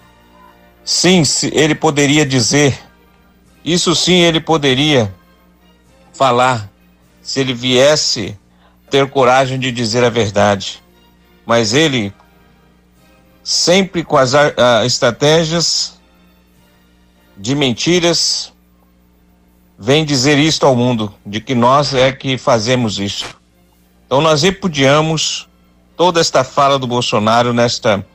sim, ele poderia dizer, isso sim ele poderia falar, se ele viesse ter coragem de dizer a verdade. Mas ele, sempre com as uh, estratégias de mentiras, vem dizer isto ao mundo, de que nós é que fazemos isso. Então nós repudiamos toda esta fala do Bolsonaro nesta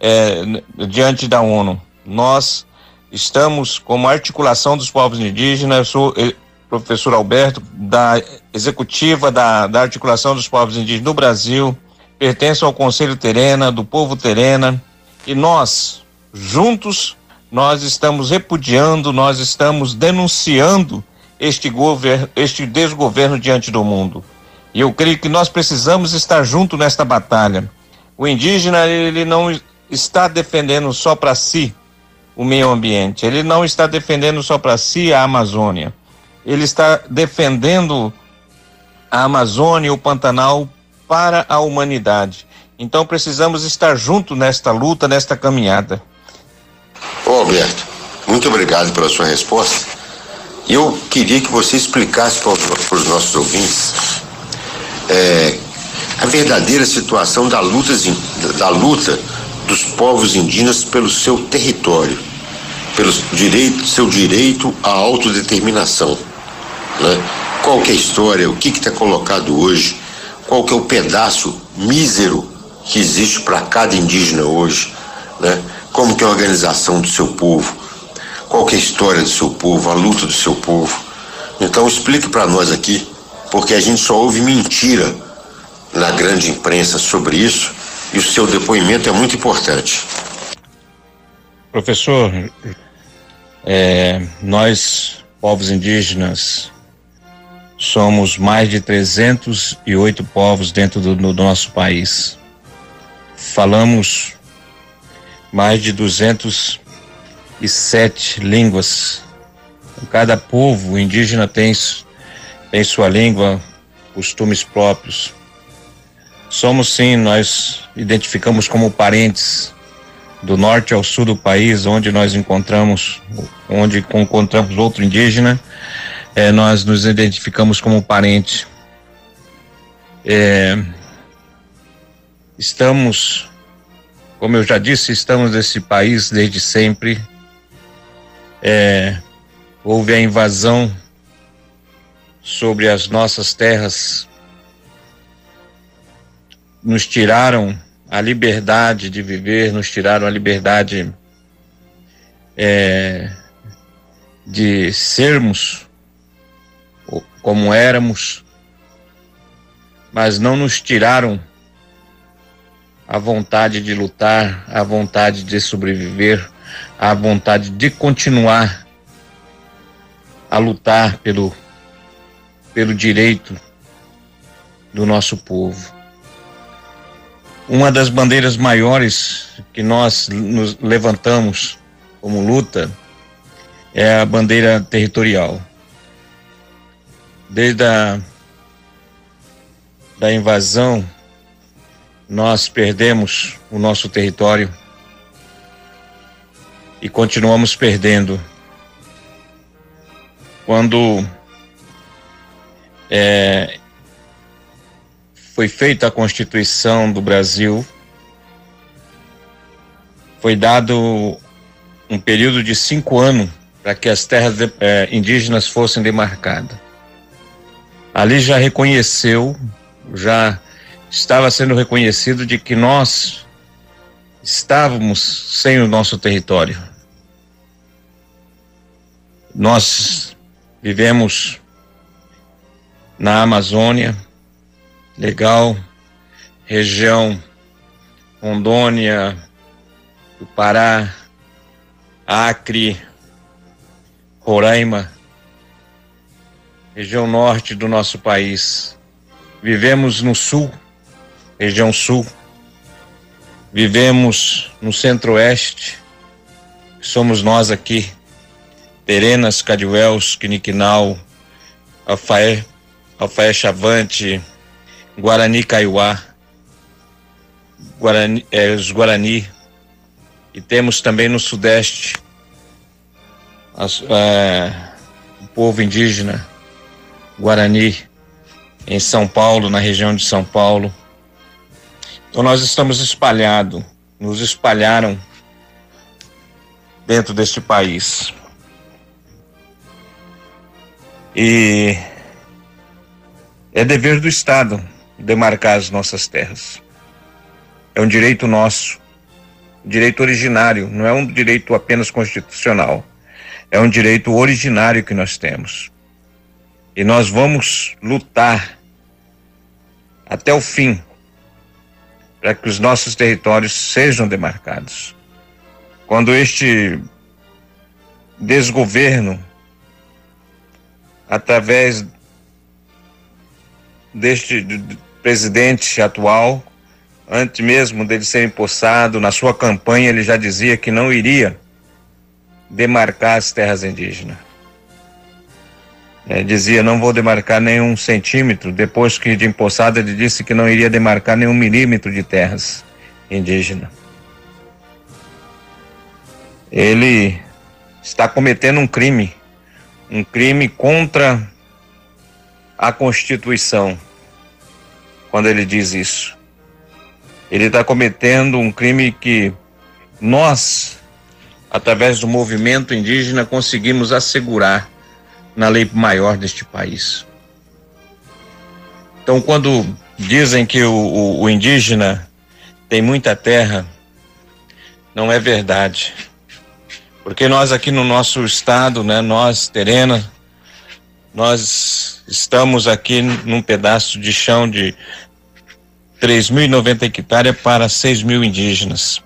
é, diante da ONU. Nós estamos como articulação dos povos indígenas, sou eh, professor Alberto, da executiva da, da articulação dos povos indígenas do Brasil, pertenço ao Conselho Terena, do povo Terena, e nós, juntos, nós estamos repudiando, nós estamos denunciando este, governo, este desgoverno diante do mundo. E eu creio que nós precisamos estar junto nesta batalha. O indígena, ele não está defendendo só para si o meio ambiente, ele não está defendendo só para si a Amazônia. Ele está defendendo a Amazônia, o Pantanal para a humanidade. Então precisamos estar junto nesta luta, nesta caminhada. Ô Alberto, muito obrigado pela sua resposta. Eu queria que você explicasse para os nossos ouvintes é, a verdadeira situação da luta, da luta dos povos indígenas pelo seu território, pelo direito, seu direito à autodeterminação. Né? Qual que é a história, o que está colocado hoje, qual que é o pedaço mísero que existe para cada indígena hoje, né? como que é a organização do seu povo, qual que é a história do seu povo, a luta do seu povo. Então explique para nós aqui, porque a gente só ouve mentira na grande imprensa sobre isso e o seu depoimento é muito importante. Professor, é, nós, povos indígenas, somos mais de 308 povos dentro do, do nosso país. Falamos mais de 207 línguas. Cada povo indígena tem, tem sua língua, costumes próprios. Somos sim, nós identificamos como parentes do norte ao sul do país, onde nós encontramos, onde encontramos outro indígena, é, nós nos identificamos como parente. É, estamos, como eu já disse, estamos nesse país desde sempre. É, houve a invasão sobre as nossas terras, nos tiraram a liberdade de viver, nos tiraram a liberdade é, de sermos como éramos, mas não nos tiraram a vontade de lutar, a vontade de sobreviver, a vontade de continuar a lutar pelo, pelo direito do nosso povo. Uma das bandeiras maiores que nós nos levantamos como luta é a bandeira territorial desde a da invasão, nós perdemos o nosso território e continuamos perdendo. Quando é, foi feita a Constituição do Brasil, foi dado um período de cinco anos para que as terras de, eh, indígenas fossem demarcadas. Ali já reconheceu, já estava sendo reconhecido de que nós estávamos sem o nosso território. Nós vivemos na Amazônia, legal, região Rondônia, do Pará, Acre, Roraima, região norte do nosso país. Vivemos no sul, região sul. Vivemos no centro-oeste, somos nós aqui, Terenas, Cadiuels, Quiniquinal, Alfaé, Alfaé Chavante, Guarani Caiuá, Guarani, é, os Guarani, e temos também no Sudeste as, é, o povo indígena Guarani, em São Paulo, na região de São Paulo. Então nós estamos espalhados, nos espalharam dentro deste país. E é dever do Estado demarcar as nossas terras. É um direito nosso, direito originário, não é um direito apenas constitucional. É um direito originário que nós temos. E nós vamos lutar até o fim para que os nossos territórios sejam demarcados. Quando este desgoverno, através deste presidente atual, antes mesmo dele ser empossado, na sua campanha ele já dizia que não iria demarcar as terras indígenas. É, dizia não vou demarcar nenhum centímetro. Depois que de empossado ele disse que não iria demarcar nenhum milímetro de terras indígenas. Ele está cometendo um crime, um crime contra a Constituição, quando ele diz isso. Ele está cometendo um crime que nós, através do movimento indígena, conseguimos assegurar na lei maior deste país. Então, quando dizem que o, o, o indígena tem muita terra, não é verdade. Porque nós aqui no nosso estado, né, nós, Terena, nós estamos aqui num pedaço de chão de 3.090 hectares para 6 mil indígenas.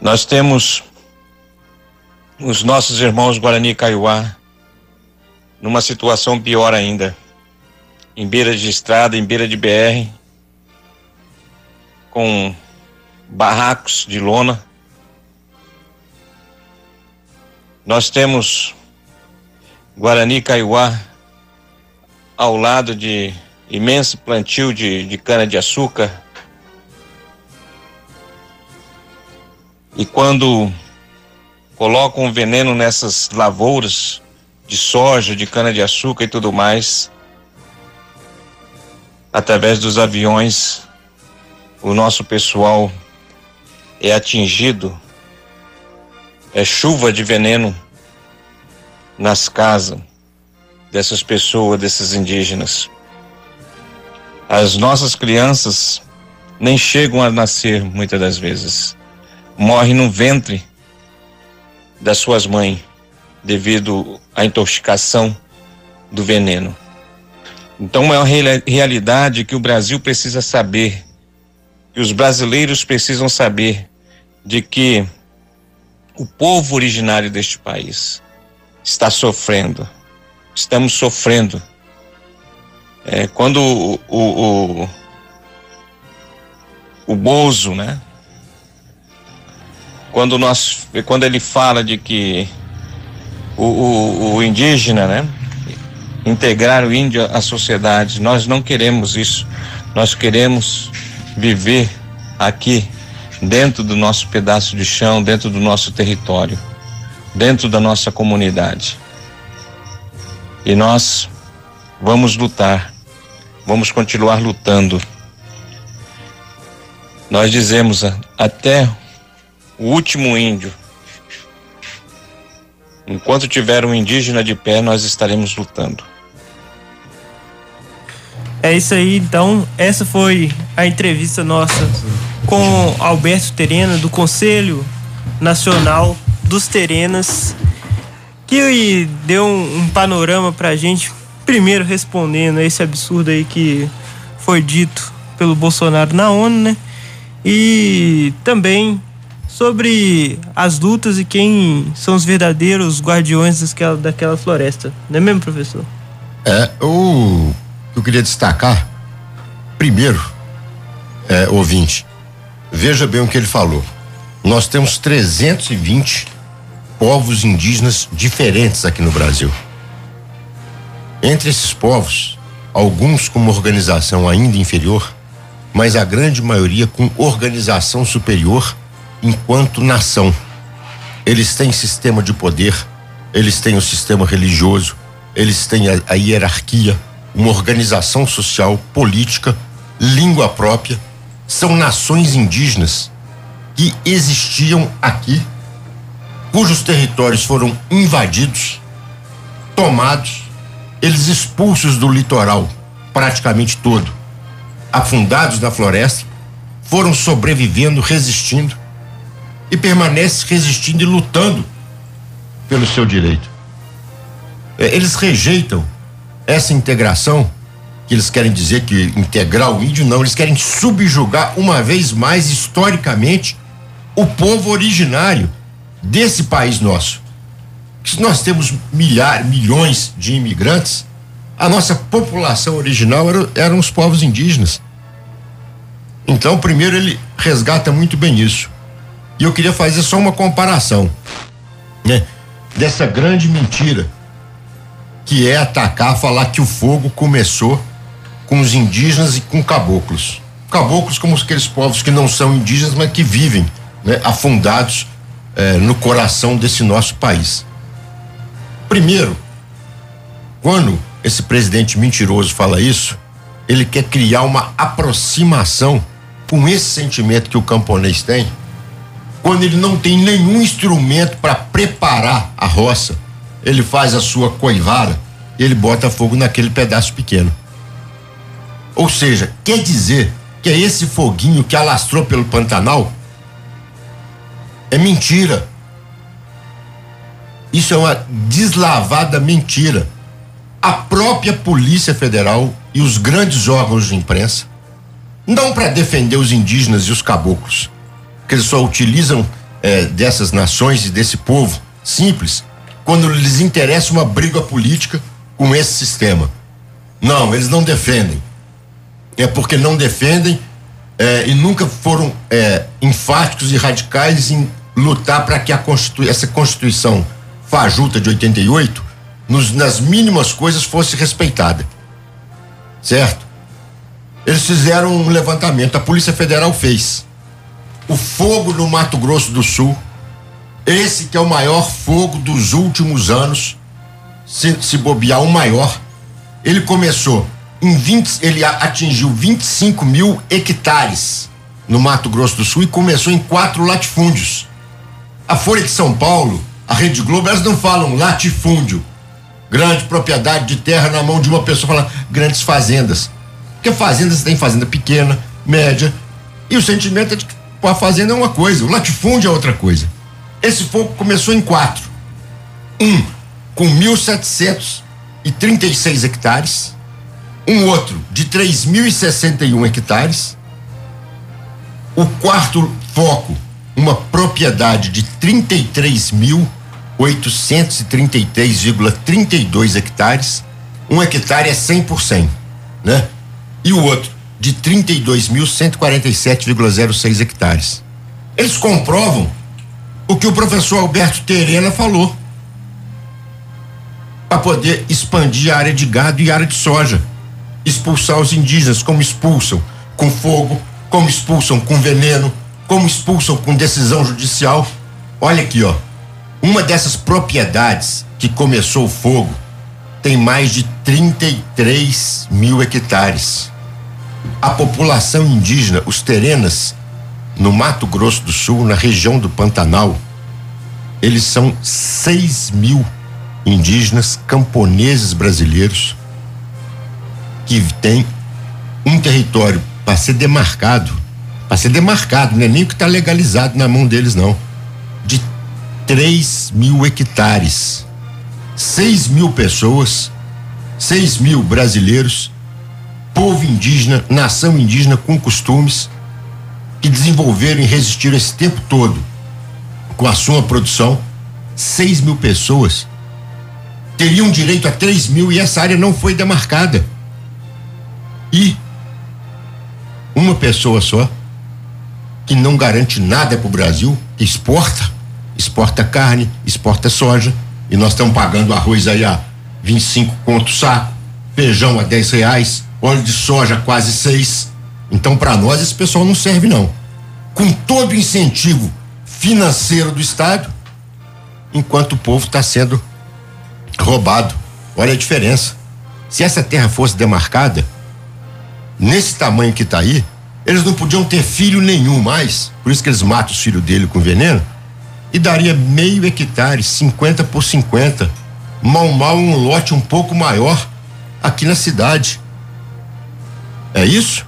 Nós temos os nossos irmãos Guarani Kaiowá numa situação pior ainda, em beira de estrada, em beira de BR, com barracos de lona. Nós temos Guarani Kaiowá ao lado de imenso plantio de, de cana-de-açúcar. E quando colocam veneno nessas lavouras de soja, de cana-de-açúcar e tudo mais, através dos aviões, o nosso pessoal é atingido, é chuva de veneno nas casas dessas pessoas, desses indígenas. As nossas crianças nem chegam a nascer muitas das vezes. Morrem no ventre das suas mães devido à intoxicação do veneno. Então é uma realidade que o Brasil precisa saber, que os brasileiros precisam saber de que o povo originário deste país está sofrendo. Estamos sofrendo é, quando o, o, o, o Bozo, né? Quando, nós, quando ele fala de que o, o, o indígena, né? Integrar o índio à sociedade, nós não queremos isso. Nós queremos viver aqui, dentro do nosso pedaço de chão, dentro do nosso território, dentro da nossa comunidade. E nós vamos lutar vamos continuar lutando. Nós dizemos até o último índio. Enquanto tiver um indígena de pé, nós estaremos lutando. É isso aí, então. Essa foi a entrevista nossa com Alberto Terena, do Conselho Nacional dos Terenas, que deu um, um panorama pra gente, primeiro respondendo a esse absurdo aí que foi dito pelo Bolsonaro na ONU, né? E também sobre as lutas e quem são os verdadeiros guardiões daquela, daquela floresta. Não é mesmo, professor? É, o eu queria destacar, primeiro, é, ouvinte, veja bem o que ele falou. Nós temos 320 povos indígenas diferentes aqui no Brasil. Entre esses povos, alguns com uma organização ainda inferior, mas a grande maioria com organização superior enquanto nação. Eles têm sistema de poder, eles têm o sistema religioso, eles têm a, a hierarquia, uma organização social, política, língua própria, são nações indígenas que existiam aqui, cujos territórios foram invadidos, tomados, eles expulsos do litoral, praticamente todo, afundados na floresta, foram sobrevivendo, resistindo e permanecem resistindo e lutando pelo seu direito. É, eles rejeitam essa integração, que eles querem dizer que integrar o índio, não, eles querem subjugar uma vez mais, historicamente, o povo originário desse país nosso. Se nós temos milhares, milhões de imigrantes, a nossa população original era, eram os povos indígenas. Então, primeiro, ele resgata muito bem isso. E eu queria fazer só uma comparação, né? Dessa grande mentira que é atacar, falar que o fogo começou com os indígenas e com caboclos. Caboclos como aqueles povos que não são indígenas, mas que vivem né, afundados eh, no coração desse nosso país. Primeiro, quando esse presidente mentiroso fala isso, ele quer criar uma aproximação com esse sentimento que o camponês tem, quando ele não tem nenhum instrumento para preparar a roça ele faz a sua coivara ele bota fogo naquele pedaço pequeno. Ou seja, quer dizer que é esse foguinho que alastrou pelo Pantanal? É mentira. Isso é uma deslavada mentira. A própria Polícia Federal e os grandes órgãos de imprensa, não para defender os indígenas e os caboclos, que eles só utilizam é, dessas nações e desse povo simples quando lhes interessa uma briga política com esse sistema. Não, eles não defendem. É porque não defendem é, e nunca foram é, enfáticos e radicais em lutar para que a Constitu essa Constituição fajuta de 88, nos, nas mínimas coisas, fosse respeitada. Certo? Eles fizeram um levantamento, a Polícia Federal fez. O fogo no Mato Grosso do Sul esse que é o maior fogo dos últimos anos, se, se bobear o maior. Ele começou em 20, ele atingiu 25 mil hectares no Mato Grosso do Sul e começou em quatro latifúndios. A Folha de São Paulo, a Rede Globo, elas não falam latifúndio, grande propriedade de terra na mão de uma pessoa, fala grandes fazendas. Porque fazendas tem fazenda pequena, média, e o sentimento é de que a fazenda é uma coisa, o latifúndio é outra coisa. Esse fogo começou em quatro. Um com 1.736 hectares, um outro de 3.061 hectares, o quarto foco, uma propriedade de 33.833,32 hectares, um hectare é 100%, né? E o outro de 32.147,06 hectares. Eles comprovam o que o professor Alberto Terena falou. Para poder expandir a área de gado e área de soja. Expulsar os indígenas, como expulsam com fogo, como expulsam com veneno, como expulsam com decisão judicial. Olha aqui, ó. Uma dessas propriedades que começou o fogo tem mais de 33 mil hectares. A população indígena, os terenas, no Mato Grosso do Sul, na região do Pantanal, eles são 6 mil indígenas camponeses brasileiros que têm um território para ser demarcado, para ser demarcado, não é nem o que está legalizado na mão deles, não, de 3 mil hectares. 6 mil pessoas, 6 mil brasileiros, povo indígena, nação indígena com costumes que desenvolveram e resistiram esse tempo todo com a sua produção. 6 mil pessoas teriam direito a 3 mil e essa área não foi demarcada. E uma pessoa só, que não garante nada para o Brasil, que exporta, exporta carne, exporta soja, e nós estamos pagando arroz aí a 25 conto saco, feijão a 10 reais, óleo de soja quase seis. Então, para nós, esse pessoal não serve, não. Com todo o incentivo financeiro do Estado, enquanto o povo está sendo roubado. Olha a diferença. Se essa terra fosse demarcada, nesse tamanho que está aí, eles não podiam ter filho nenhum mais, por isso que eles matam os filhos dele com veneno, e daria meio hectare, 50 por 50, mal mal um lote um pouco maior aqui na cidade. É isso?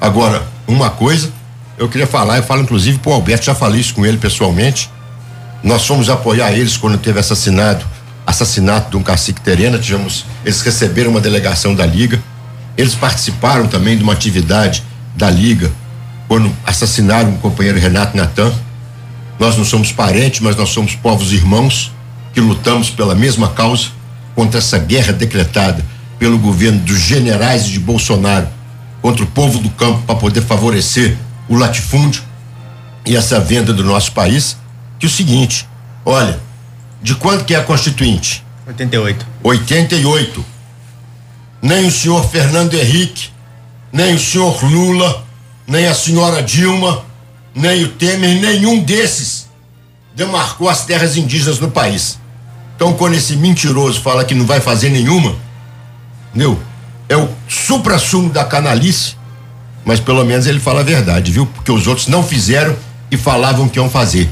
Agora, uma coisa, eu queria falar, eu falo inclusive pro Alberto, já falei isso com ele pessoalmente. Nós fomos apoiar eles quando teve assassinado, assassinato de um cacique terena, tivemos, eles receberam uma delegação da Liga. Eles participaram também de uma atividade da Liga quando assassinaram o companheiro Renato Natan. Nós não somos parentes, mas nós somos povos irmãos que lutamos pela mesma causa contra essa guerra decretada pelo governo dos generais de Bolsonaro contra o povo do campo para poder favorecer o latifúndio e essa venda do nosso país. Que é o seguinte, olha, de quanto que é a Constituinte? 88. 88. Nem o senhor Fernando Henrique, nem o senhor Lula, nem a senhora Dilma, nem o Temer, nenhum desses demarcou as terras indígenas no país. Então, quando esse mentiroso fala que não vai fazer nenhuma, entendeu? É o supra-sumo da canalice, mas pelo menos ele fala a verdade, viu? Porque os outros não fizeram e falavam que iam fazer.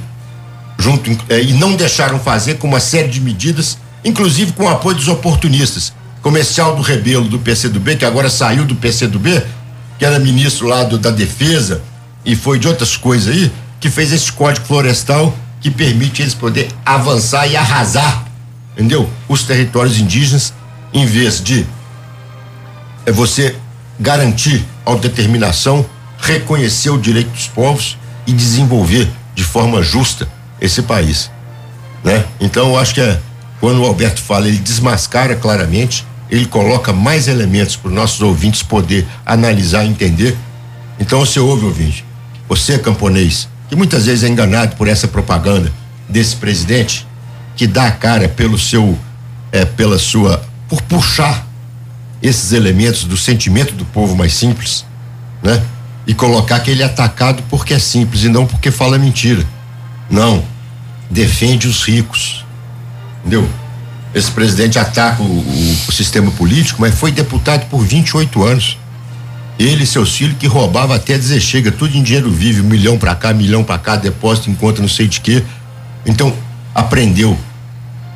Junto, é, e não deixaram fazer com uma série de medidas, inclusive com o apoio dos oportunistas. Comercial do Rebelo do PCdoB, que agora saiu do PCdoB, que era ministro lá do, da Defesa e foi de outras coisas aí, que fez esse código florestal que permite eles poder avançar e arrasar, entendeu? Os territórios indígenas, em vez de é você garantir a autodeterminação, reconhecer o direito dos povos e desenvolver de forma justa esse país, né? Então eu acho que é quando o Alberto fala, ele desmascara claramente, ele coloca mais elementos para os nossos ouvintes poder analisar e entender. Então você ouve, ouvinte, você camponês, que muitas vezes é enganado por essa propaganda desse presidente, que dá a cara pelo seu, é, pela sua, por puxar esses elementos do sentimento do povo mais simples, né? E colocar que ele é atacado porque é simples e não porque fala mentira. Não. Defende os ricos. Entendeu? Esse presidente ataca o, o, o sistema político, mas foi deputado por 28 anos. Ele e seus filhos que roubava até dizer chega, tudo em dinheiro vivo, um milhão para cá, milhão para cá, depósito em conta não sei de quê. Então, aprendeu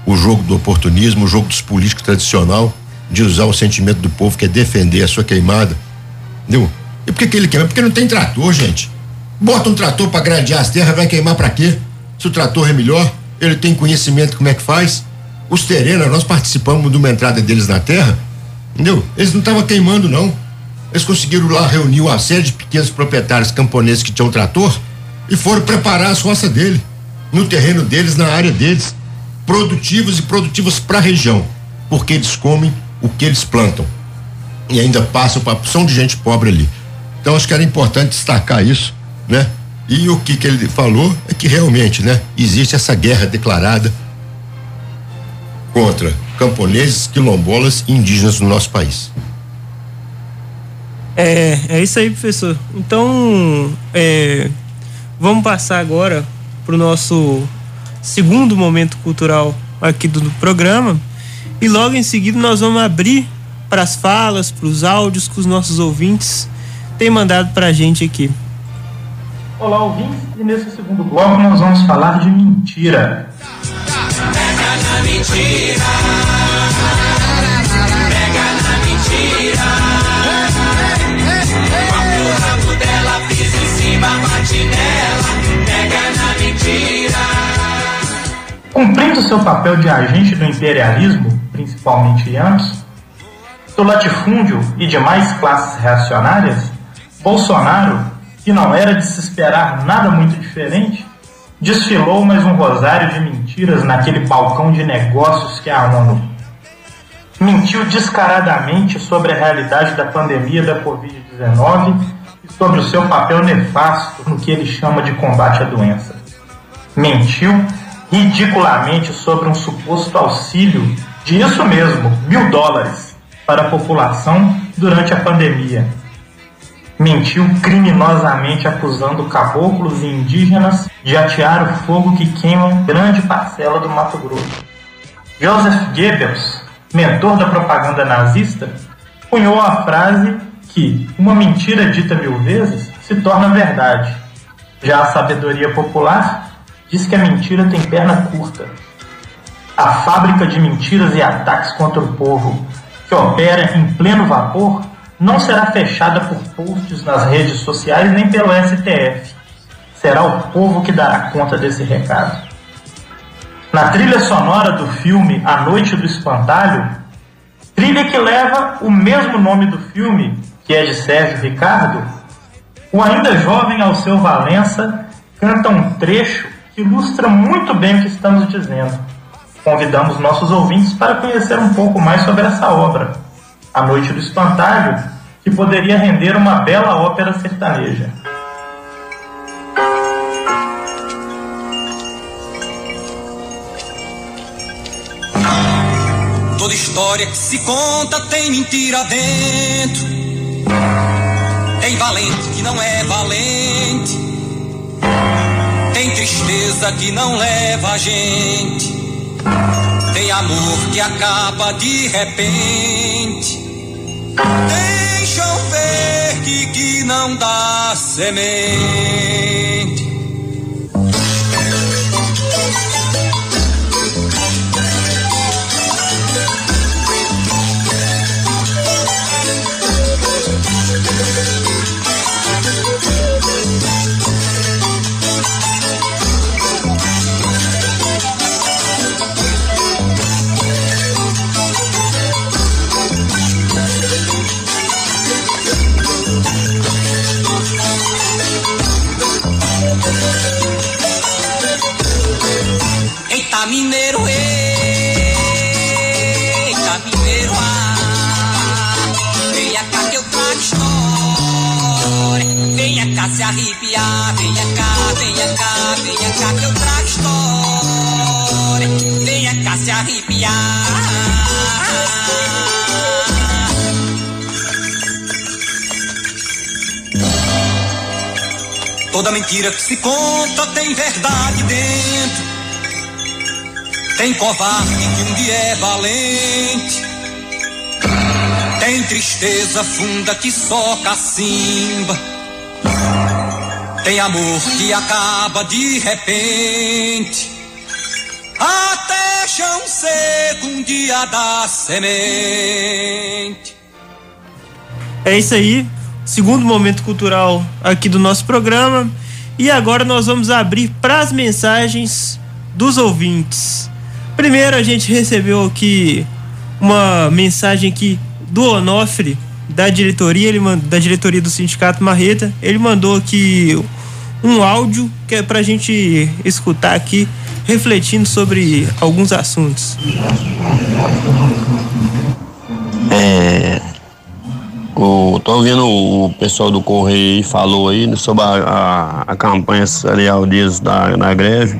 o jogo do oportunismo, o jogo dos políticos tradicional de usar o sentimento do povo que é defender a sua queimada. Entendeu? E por que, que ele queima? Porque não tem trator, gente. Bota um trator para gradear as terras, vai queimar para quê? Se o trator é melhor, ele tem conhecimento como é que faz. Os terenos, nós participamos de uma entrada deles na terra, entendeu? Eles não estavam queimando, não. Eles conseguiram lá reunir uma série de pequenos proprietários camponeses que tinham trator e foram preparar as roças dele, no terreno deles, na área deles, produtivos e produtivos para a região, porque eles comem o que eles plantam. E ainda passam para opção de gente pobre ali. Então acho que era importante destacar isso, né? E o que que ele falou é que realmente, né, existe essa guerra declarada contra camponeses, quilombolas e indígenas no nosso país. É, é isso aí, professor. Então, é, vamos passar agora para o nosso segundo momento cultural aqui do, do programa. E logo em seguida nós vamos abrir para as falas, para os áudios que os nossos ouvintes têm mandado para a gente aqui. Olá, ouvintes, e nesse segundo bloco nós vamos falar de mentira. Pega na mentira. Pega na mentira. o rabo dela pisa em cima, bate nela. Pega na mentira. Cumprindo seu papel de agente do imperialismo, principalmente Yankee, do latifúndio e demais classes reacionárias, Bolsonaro que não era de se esperar nada muito diferente, desfilou mais um rosário de mentiras naquele balcão de negócios que é a ONU. Mentiu descaradamente sobre a realidade da pandemia da Covid-19 e sobre o seu papel nefasto no que ele chama de combate à doença. Mentiu ridiculamente sobre um suposto auxílio de isso mesmo, mil dólares, para a população durante a pandemia mentiu criminosamente acusando caboclos e indígenas de atear o fogo que queima grande parcela do Mato Grosso. Joseph Goebbels, mentor da propaganda nazista, cunhou a frase que uma mentira dita mil vezes se torna verdade. Já a sabedoria popular diz que a mentira tem perna curta. A fábrica de mentiras e ataques contra o povo, que opera em pleno vapor, não será fechada por posts nas redes sociais nem pelo STF. Será o povo que dará conta desse recado. Na trilha sonora do filme A Noite do Espantalho, trilha que leva o mesmo nome do filme, que é de Sérgio Ricardo, o ainda jovem Alceu Valença canta um trecho que ilustra muito bem o que estamos dizendo. Convidamos nossos ouvintes para conhecer um pouco mais sobre essa obra. A Noite do Espantalho, que poderia render uma bela ópera sertaneja. Toda história que se conta tem mentira dentro. Tem valente que não é valente. Tem tristeza que não leva a gente. Tem amor que acaba de repente. Tem chão verde que não dá semente. Toda mentira que se conta tem verdade dentro. Tem covarde que um dia é valente. Tem tristeza funda que só cacimba. Tem amor que acaba de repente. Até chão seco um dia da semente. É isso aí. Segundo momento cultural aqui do nosso programa. E agora nós vamos abrir para as mensagens dos ouvintes. Primeiro a gente recebeu aqui uma mensagem aqui do Onofre da diretoria, ele da diretoria do Sindicato Marreta. Ele mandou aqui um áudio que é pra gente escutar aqui, refletindo sobre alguns assuntos. É, o, tô ouvindo o pessoal do Correio falou aí sobre a, a, a campanha salarial deles da, da greve.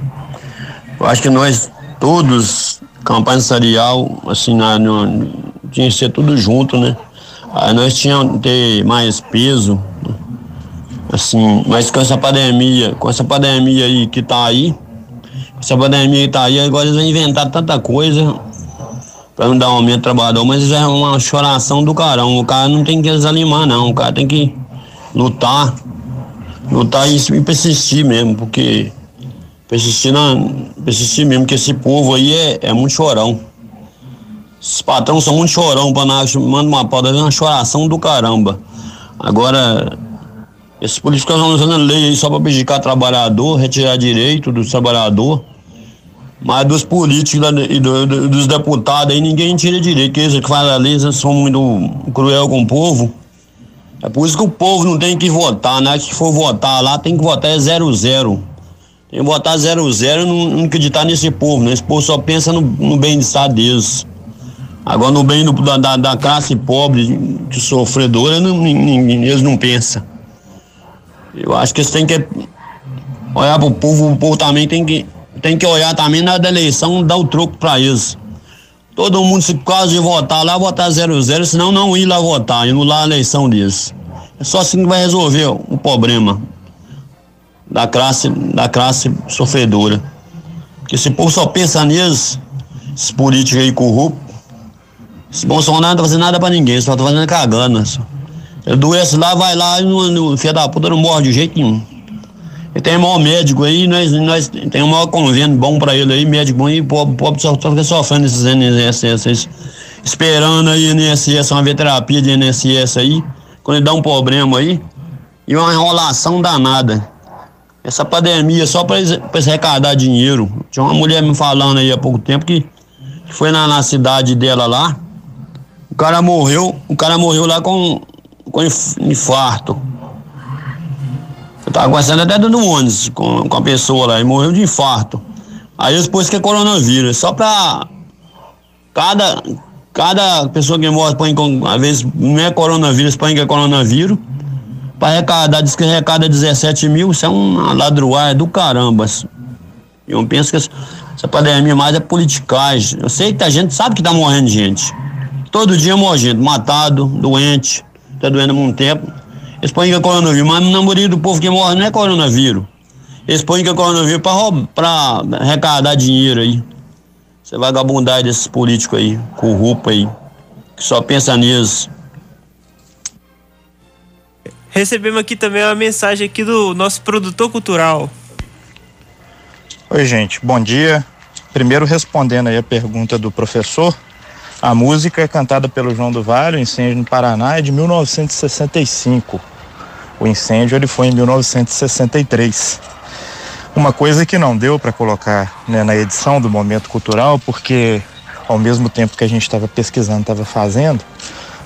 Eu acho que nós todos, campanha serial, assim, na, no, tinha que ser tudo junto, né? Aí nós tínhamos que ter mais peso, assim, mas com essa pandemia, com essa pandemia aí que tá aí, essa pandemia tá aí, agora eles vão inventar tanta coisa para não dar um aumento trabalhador, mas já é uma choração do carão. O cara não tem que desanimar, não. O cara tem que lutar lutar e, persistir mesmo, porque persistir, na, persistir mesmo, que esse povo aí é, é muito chorão. Esses patrões são muito chorão, para nós, manda uma pau, é uma choração do caramba. Agora, esses políticos estão usando lei aí só para prejudicar trabalhador, retirar direito do trabalhador. Mas dos políticos e do, do, dos deputados aí ninguém tira direito, que eles que fazem a lei eles são muito cruel com o povo. É por isso que o povo não tem que votar, né? Se for votar lá, tem que votar é zero zero. Tem que votar zero zero e não, não acreditar nesse povo, né? Esse povo só pensa no, no bem-estar deles. Agora no bem do, da, da, classe pobre, que sofredora, não, eles não pensam. Eu acho que eles têm que olhar pro povo, o povo também tem que, tem que olhar também na eleição, dar o troco para eles. Todo mundo, se quase votar lá, votar zero zero, senão não ir lá votar, anular a eleição deles. É só assim que vai resolver o problema da classe, da classe sofredora. Porque esse povo só pensa neles, esses políticos aí corruptos. Esse Bolsonaro não tá fazendo nada pra ninguém, só tá fazendo cagando. Só. Doece lá, vai lá e no, no filho da puta não morre de jeito nenhum. Ele tem o maior médico aí, nós, nós tem o maior convênio bom pra ele aí, médico bom, e pobre, pobre só, fica sofrendo esses NSS, esperando aí NSS, uma terapia de NSS aí, quando ele dá um problema aí, e uma enrolação danada. Essa pandemia só para eles, eles arrecadar dinheiro. Tinha uma mulher me falando aí há pouco tempo que, que foi na, na cidade dela lá, o cara morreu, o cara morreu lá com, com infarto. Eu tava conversando até dentro do ônibus com, com a pessoa lá e morreu de infarto. Aí depois que é coronavírus, só pra cada, cada pessoa que morre põe com, às vezes não é coronavírus, põe que é coronavírus. Pra arrecadar, diz que arrecada 17 mil, isso é uma ladruagem do caramba. Eu penso que essa pandemia mais é politicagem. Eu sei que a gente sabe que tá morrendo gente. Todo dia morre gente, matado, doente, tá doendo há muito tempo. Eles põem que é coronavírus, mas na maioria do povo que morre não é coronavírus. Eles põem que é coronavírus pra, roubar, pra arrecadar dinheiro aí. Você vagabundar desses políticos aí, corruptos aí, que só pensa nisso. Recebemos aqui também uma mensagem aqui do nosso produtor cultural. Oi, gente, bom dia. Primeiro respondendo aí a pergunta do professor, a música é cantada pelo João do Vale, o incêndio no Paraná é de 1965. O incêndio ele foi em 1963. Uma coisa que não deu para colocar né, na edição do Momento Cultural, porque ao mesmo tempo que a gente estava pesquisando, estava fazendo,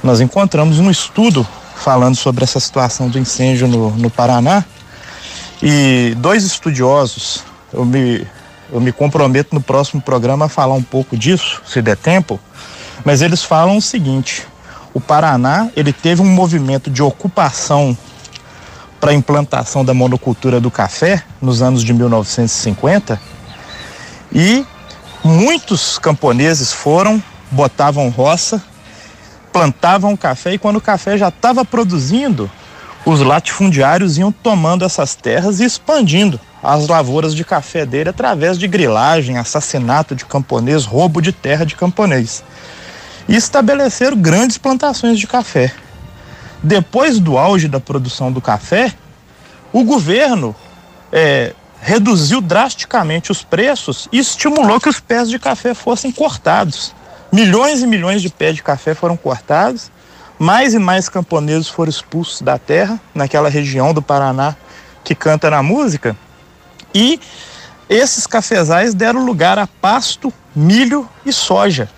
nós encontramos um estudo falando sobre essa situação do incêndio no, no Paraná. E dois estudiosos, eu me, eu me comprometo no próximo programa a falar um pouco disso, se der tempo, mas eles falam o seguinte: o Paraná ele teve um movimento de ocupação para a implantação da monocultura do café nos anos de 1950 e muitos camponeses foram, botavam roça, plantavam café e quando o café já estava produzindo, os latifundiários iam tomando essas terras e expandindo as lavouras de café dele através de grilagem, assassinato de camponês, roubo de terra de camponês e estabeleceram grandes plantações de café. Depois do auge da produção do café, o governo é, reduziu drasticamente os preços e estimulou que os pés de café fossem cortados. Milhões e milhões de pés de café foram cortados, mais e mais camponeses foram expulsos da terra, naquela região do Paraná que canta na música, e esses cafezais deram lugar a pasto, milho e soja.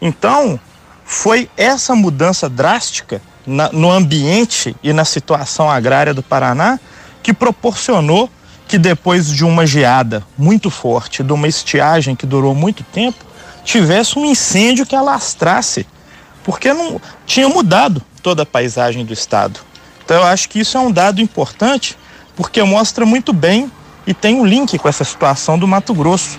Então, foi essa mudança drástica na, no ambiente e na situação agrária do Paraná que proporcionou que depois de uma geada muito forte, de uma estiagem que durou muito tempo, tivesse um incêndio que alastrasse, porque não tinha mudado toda a paisagem do estado. Então eu acho que isso é um dado importante, porque mostra muito bem e tem um link com essa situação do Mato Grosso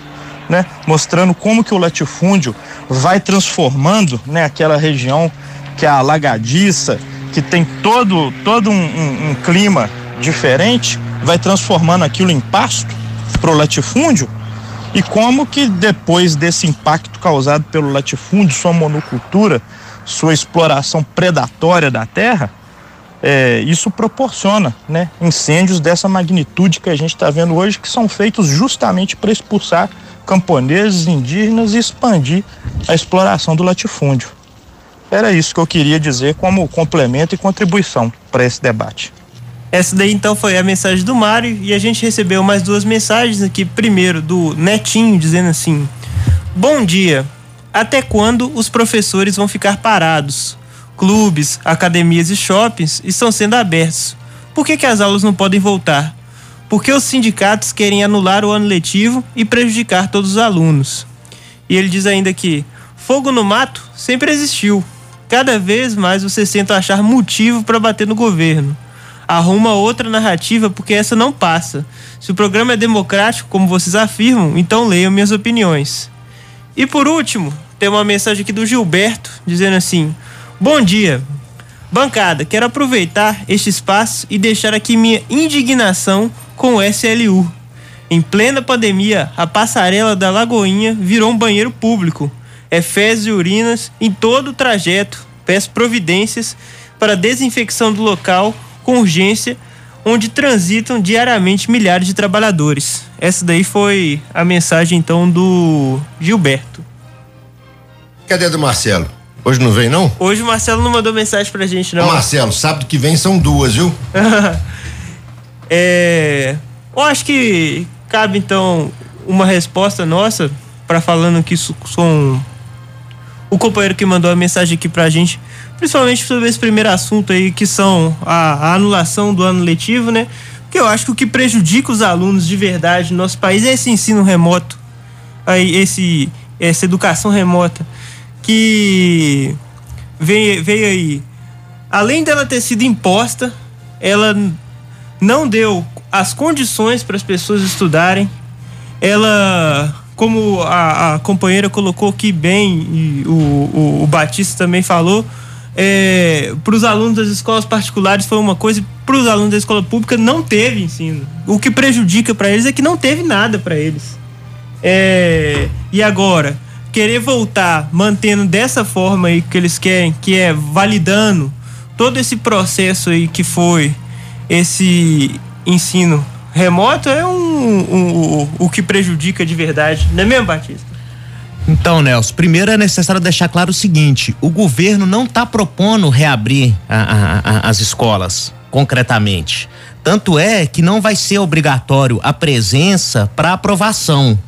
né, mostrando como que o latifúndio vai transformando, né, aquela região que é alagadiça, que tem todo, todo um, um, um clima diferente, vai transformando aquilo em pasto para o latifúndio? E como que depois desse impacto causado pelo latifúndio, sua monocultura, sua exploração predatória da terra, é, isso proporciona né, incêndios dessa magnitude que a gente está vendo hoje, que são feitos justamente para expulsar camponeses, indígenas e expandir a exploração do latifúndio. Era isso que eu queria dizer como complemento e contribuição para esse debate. Essa daí então foi a mensagem do Mário e a gente recebeu mais duas mensagens aqui. Primeiro, do Netinho, dizendo assim: Bom dia. Até quando os professores vão ficar parados? Clubes, academias e shoppings estão sendo abertos. Por que, que as aulas não podem voltar? Porque os sindicatos querem anular o ano letivo e prejudicar todos os alunos. E ele diz ainda que fogo no mato sempre existiu. Cada vez mais vocês tentam achar motivo para bater no governo. Arruma outra narrativa porque essa não passa. Se o programa é democrático, como vocês afirmam, então leiam minhas opiniões. E por último, tem uma mensagem aqui do Gilberto dizendo assim: Bom dia. Bancada, quero aproveitar este espaço e deixar aqui minha indignação com o SLU. Em plena pandemia, a passarela da Lagoinha virou um banheiro público. É fezes e urinas em todo o trajeto. Peço providências para desinfecção do local com urgência, onde transitam diariamente milhares de trabalhadores. Essa daí foi a mensagem então do Gilberto. Cadê do Marcelo? Hoje não vem, não? Hoje o Marcelo não mandou mensagem pra gente, não. Ô Marcelo, sábado que vem são duas, viu? é. Eu acho que cabe então uma resposta nossa para falando que são o companheiro que mandou a mensagem aqui pra gente, principalmente sobre esse primeiro assunto aí, que são a, a anulação do ano letivo, né? Porque eu acho que o que prejudica os alunos de verdade no nosso país é esse ensino remoto, aí esse essa educação remota que veio, veio aí. Além dela ter sido imposta, ela não deu as condições para as pessoas estudarem. Ela, como a, a companheira colocou aqui bem, e o, o, o Batista também falou, é, para os alunos das escolas particulares foi uma coisa, para os alunos da escola pública não teve ensino. O que prejudica para eles é que não teve nada para eles. É, e agora? Querer voltar mantendo dessa forma aí que eles querem, que é validando todo esse processo aí que foi esse ensino remoto, é um, um, um o que prejudica de verdade, não é mesmo, Batista? Então, Nelson, primeiro é necessário deixar claro o seguinte: o governo não está propondo reabrir a, a, a, as escolas, concretamente. Tanto é que não vai ser obrigatório a presença para aprovação.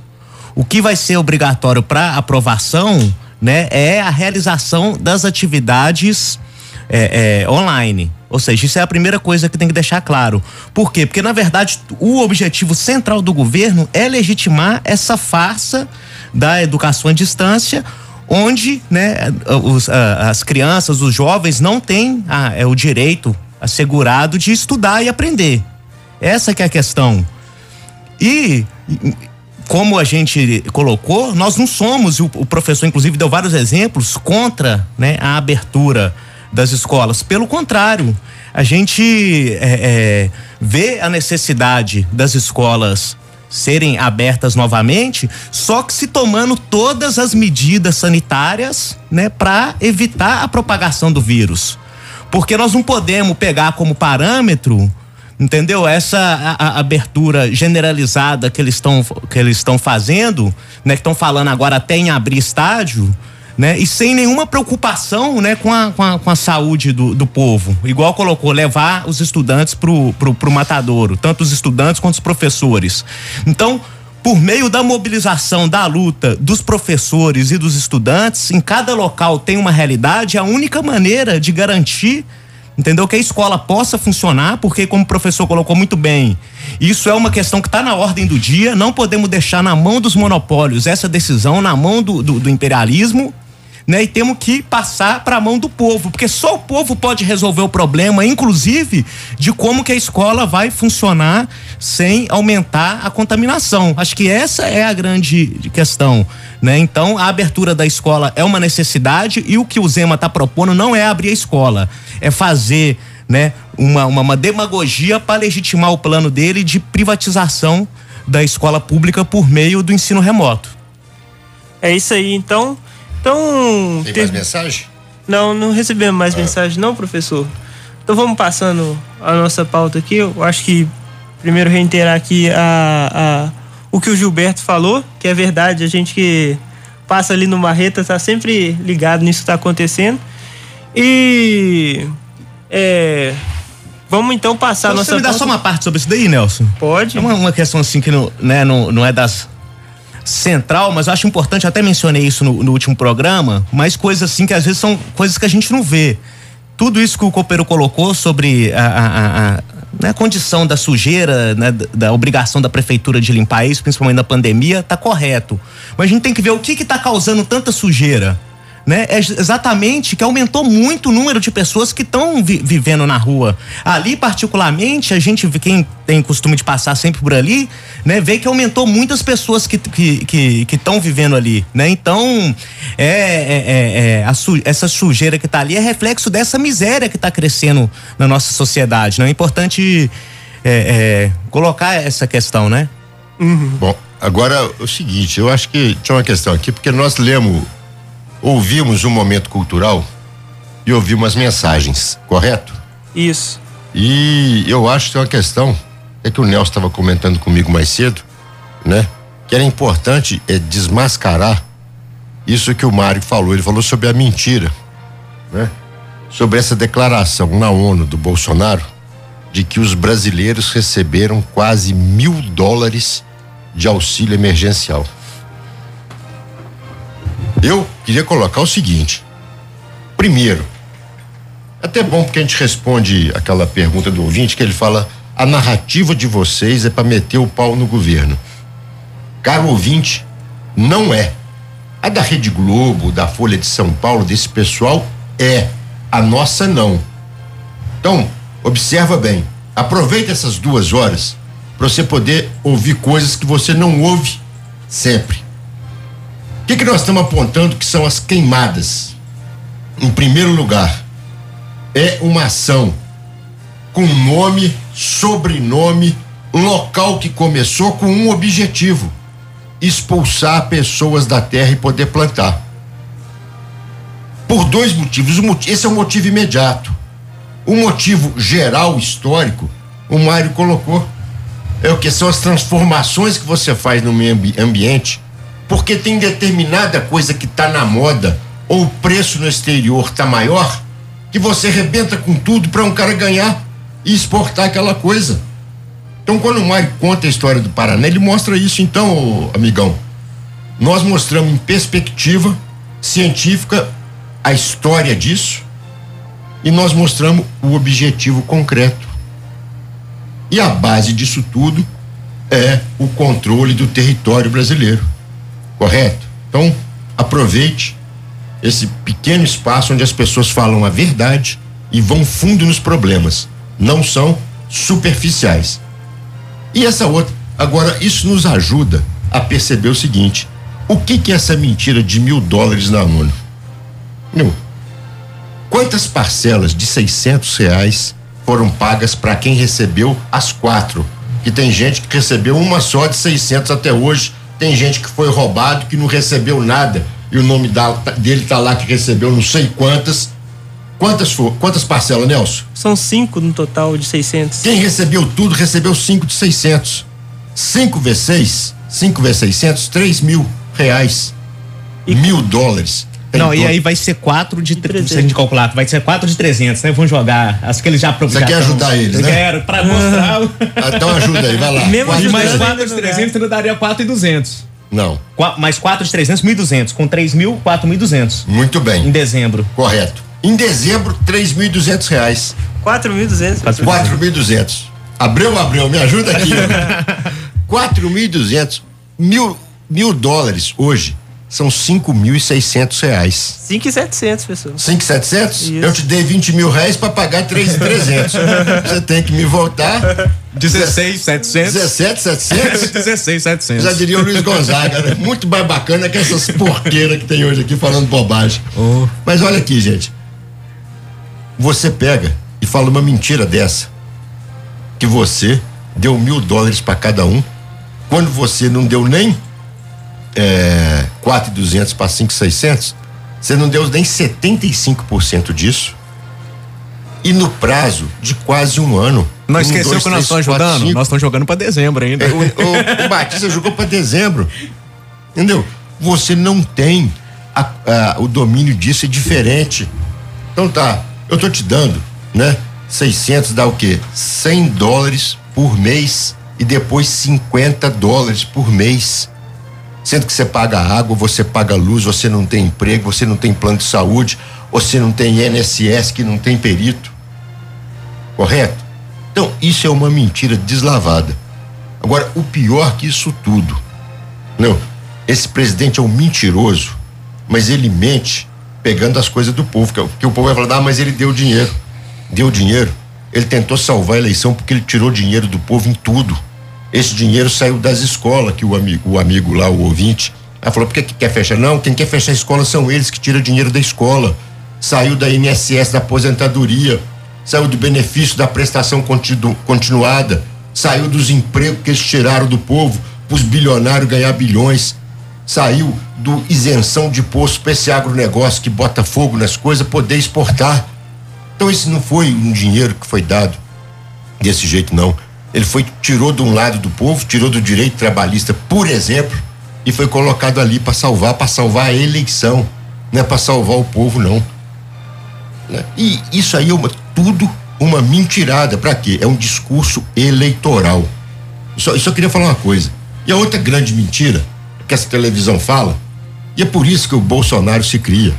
O que vai ser obrigatório para aprovação, né, é a realização das atividades é, é, online. Ou seja, isso é a primeira coisa que tem que deixar claro. Por quê? Porque, na verdade, o objetivo central do governo é legitimar essa farsa da educação à distância, onde né, os, as crianças, os jovens não têm é, o direito assegurado de estudar e aprender. Essa que é a questão. E como a gente colocou, nós não somos, o, o professor inclusive deu vários exemplos, contra né, a abertura das escolas. Pelo contrário, a gente é, é, vê a necessidade das escolas serem abertas novamente, só que se tomando todas as medidas sanitárias, né, para evitar a propagação do vírus. Porque nós não podemos pegar como parâmetro entendeu? Essa a, a abertura generalizada que eles estão que eles estão fazendo, né? Que estão falando agora até em abrir estádio, né? E sem nenhuma preocupação, né? Com a, com a, com a saúde do, do povo, igual colocou levar os estudantes pro, pro, pro matadouro, tanto os estudantes quanto os professores. Então por meio da mobilização da luta dos professores e dos estudantes, em cada local tem uma realidade, a única maneira de garantir entendeu? Que a escola possa funcionar, porque como o professor colocou muito bem, isso é uma questão que está na ordem do dia, não podemos deixar na mão dos monopólios essa decisão, na mão do, do, do imperialismo, né? E temos que passar para a mão do povo, porque só o povo pode resolver o problema, inclusive de como que a escola vai funcionar sem aumentar a contaminação. Acho que essa é a grande questão, né? Então, a abertura da escola é uma necessidade e o que o Zema está propondo não é abrir a escola, é fazer, né, uma, uma, uma demagogia para legitimar o plano dele de privatização da escola pública por meio do ensino remoto. É isso aí, então. Então. Tem mais mensagem? Não, não recebemos mais ah. mensagem, não, professor. Então vamos passando a nossa pauta aqui. Eu acho que primeiro reiterar aqui a, a, o que o Gilberto falou, que é verdade, a gente que passa ali no Marreta tá sempre ligado nisso que tá acontecendo. E é, vamos então passar a Você nossa me dá pauta. só uma parte sobre isso daí, Nelson? Pode. É uma, uma questão assim que não, né, não, não é das central, mas eu acho importante, até mencionei isso no, no último programa, mas coisas assim que às vezes são coisas que a gente não vê. Tudo isso que o Copeiro colocou sobre a, a, a- né, condição da sujeira, né, da, da obrigação da prefeitura de limpar isso, principalmente na pandemia, tá correto. Mas a gente tem que ver o que que tá causando tanta sujeira. Né? É exatamente que aumentou muito o número de pessoas que estão vivendo na rua. Ali, particularmente, a gente, quem tem costume de passar sempre por ali, né, vê que aumentou muitas pessoas que estão que, que, que estão vivendo ali. Né? Então, é, é- é- é, a su- essa sujeira que está ali é reflexo dessa miséria que está crescendo na nossa sociedade. Né? É importante é, é, colocar essa questão, né? Bom, agora é o seguinte, eu acho que tinha uma questão aqui, porque nós lemos, ouvimos um momento cultural e ouvimos as mensagens, correto? Isso. E eu acho que tem uma questão, é que o Nelson estava comentando comigo mais cedo, né? Que era importante é, desmascarar isso que o Mário falou. Ele falou sobre a mentira, né? Sobre essa declaração na ONU do Bolsonaro de que os brasileiros receberam quase mil dólares de auxílio emergencial. Eu queria colocar o seguinte: primeiro, é até bom porque a gente responde aquela pergunta do ouvinte que ele fala: a narrativa de vocês é para meter o pau no governo. Caro ouvinte, não é. A da Rede Globo, da Folha de São Paulo, desse pessoal é. A nossa não. Então, observa bem. Aproveita essas duas horas para você poder ouvir coisas que você não ouve sempre. O que, que nós estamos apontando que são as queimadas? Em primeiro lugar, é uma ação com nome, sobrenome, local que começou com um objetivo: expulsar pessoas da terra e poder plantar. Por dois motivos. Esse é o motivo imediato. O motivo geral, histórico, o Mário colocou. É o que são as transformações que você faz no meio ambi- ambiente, porque tem determinada coisa que está na moda ou o preço no exterior está maior, que você rebenta com tudo para um cara ganhar e exportar aquela coisa. Então, quando o Mário conta a história do Paraná, ele mostra isso, então, amigão. Nós mostramos em perspectiva científica a história disso e nós mostramos o objetivo concreto. E a base disso tudo é o controle do território brasileiro. Correto? Então, aproveite esse pequeno espaço onde as pessoas falam a verdade e vão fundo nos problemas. Não são superficiais. E essa outra. Agora, isso nos ajuda a perceber o seguinte: o que, que é essa mentira de mil dólares na ONU? Meu, quantas parcelas de 600 reais foram pagas para quem recebeu as quatro? Que tem gente que recebeu uma só de 600 até hoje, tem gente que foi roubado que não recebeu nada e o nome da- dele tá lá que recebeu não sei quantas. Quantas for, quantas parcelas, Nelson? São cinco no total de 600. Quem recebeu tudo recebeu 5 de 600. 5 vezes 6, 5 vezes 600, 3 mil reais. Mil dólares. Tem Não, e aí vai ser 4 de. tre- Se a gente calcular, vai ser 4 de 300, né? Vão jogar as que eles já Você já quer tão- ajudar eles, né? Quero, pra mostrar. o- Ah, Então ajuda aí, vai lá. Mesmo Quatro e de mais 300. 4 de 300 ainda daria 4 e 200. Não. Qua- Mais 4 de 300, 1.200. Com 3 mil, 4.200. Muito bem. Em dezembro. Correto. Em dezembro, 3.200 reais. 4.200. 4.200. Abreu, Abreu, me ajuda aqui. 4.200. Mil, mil dólares hoje são 5.600 reais. 5.700, pessoal. 5,700? Isso. Eu te dei 20 mil reais pra pagar 3,300. Você tem que me voltar. 16,700. 17,700? 16,700. Já diria o Luiz Gonzaga, né? Muito mais bacana que essas porqueiras que tem hoje aqui falando bobagem. Oh. Mas olha aqui, gente. Você pega e fala uma mentira dessa. Que você deu mil dólares pra cada um, quando você não deu nem é, 4,200 para 5,600, você não deu nem 75% disso. E no prazo de quase um ano. Não Um, esqueceu dois, que nós três, estamos quatro, jogando? cinco. Nós estamos jogando pra dezembro ainda. É, O, o- o Batista jogou para dezembro. Entendeu? Você não tem a- a- o domínio disso, é diferente. Então tá, eu tô te dando, né? 600 dá o quê? 100 dólares por mês e depois 50 dólares por mês. Sendo que você paga água, você paga luz, você não tem emprego, você não tem plano de saúde, você não tem INSS que não tem perito. Correto? Então, isso é uma mentira deslavada. Agora, o pior que isso tudo, não, esse presidente é um mentiroso, mas ele mente pegando as coisas do povo, que, é que o povo vai falar, ah, mas ele deu dinheiro. Deu dinheiro. Ele tentou salvar a eleição porque ele tirou dinheiro do povo em tudo. Esse dinheiro saiu das escolas, que o amigo, o amigo lá, o ouvinte, ela falou, por que, que quer fechar? Não, quem quer fechar a escola são eles que tiram dinheiro da escola. Saiu da INSS, da aposentadoria, saiu do benefício da prestação continu- continuada, saiu dos empregos que eles tiraram do povo, para os bilionários ganhar bilhões, saiu do isenção de imposto para esse agronegócio que bota fogo nas coisas poder exportar. Então esse não foi um dinheiro que foi dado desse jeito não. Ele foi tirou de um lado do povo, tirou do direito trabalhista, por exemplo, e foi colocado ali para salvar, para salvar a eleição, não é para salvar o povo não. Né? E isso aí é uma, tudo uma mentirada. Para quê? É um discurso eleitoral. Só, só queria falar uma coisa. E a outra grande mentira que essa televisão fala, e é por isso que o Bolsonaro se cria.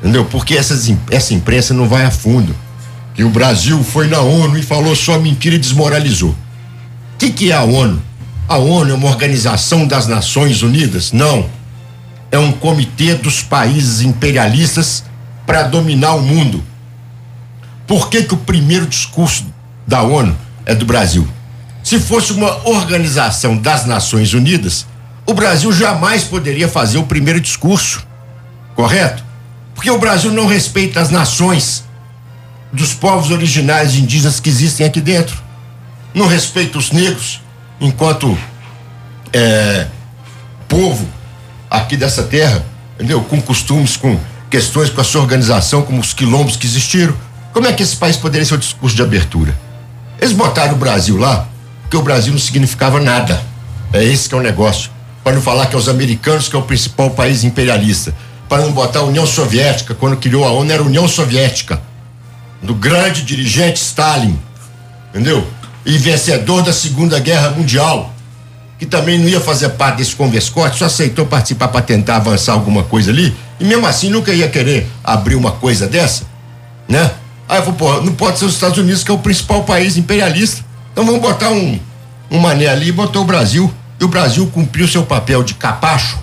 Entendeu? Porque essas, essa imprensa não vai a fundo. Que o Brasil foi na ONU e falou só mentira e desmoralizou. O que, que é a ONU? A ONU é uma organização das Nações Unidas? Não. É um comitê dos países imperialistas para dominar o mundo. Por que, que o primeiro discurso da ONU é do Brasil? Se fosse uma organização das Nações Unidas, o Brasil jamais poderia fazer o primeiro discurso. Correto? Porque o Brasil não respeita as nações dos povos originários e indígenas que existem aqui dentro. Não respeita os negros enquanto é, povo aqui dessa terra, entendeu? Com costumes, com questões com a sua organização, como os quilombos que existiram. Como é que esse país poderia ser o discurso de abertura? Eles botaram o Brasil lá porque o Brasil não significava nada. É esse que é o negócio. Para não falar que é os americanos que é o principal país imperialista. Para não botar a União Soviética, quando criou a ONU era a União Soviética. Do grande dirigente Stalin. Entendeu? E vencedor da Segunda Guerra Mundial. Que também não ia fazer parte desse converscote, só aceitou participar para tentar avançar alguma coisa ali. E mesmo assim nunca ia querer abrir uma coisa dessa, né? Aí eu falei, pô, não pode ser os Estados Unidos, que é o principal país imperialista. Então vamos botar um, um mané ali e botou o Brasil. E o Brasil cumpriu seu papel de capacho,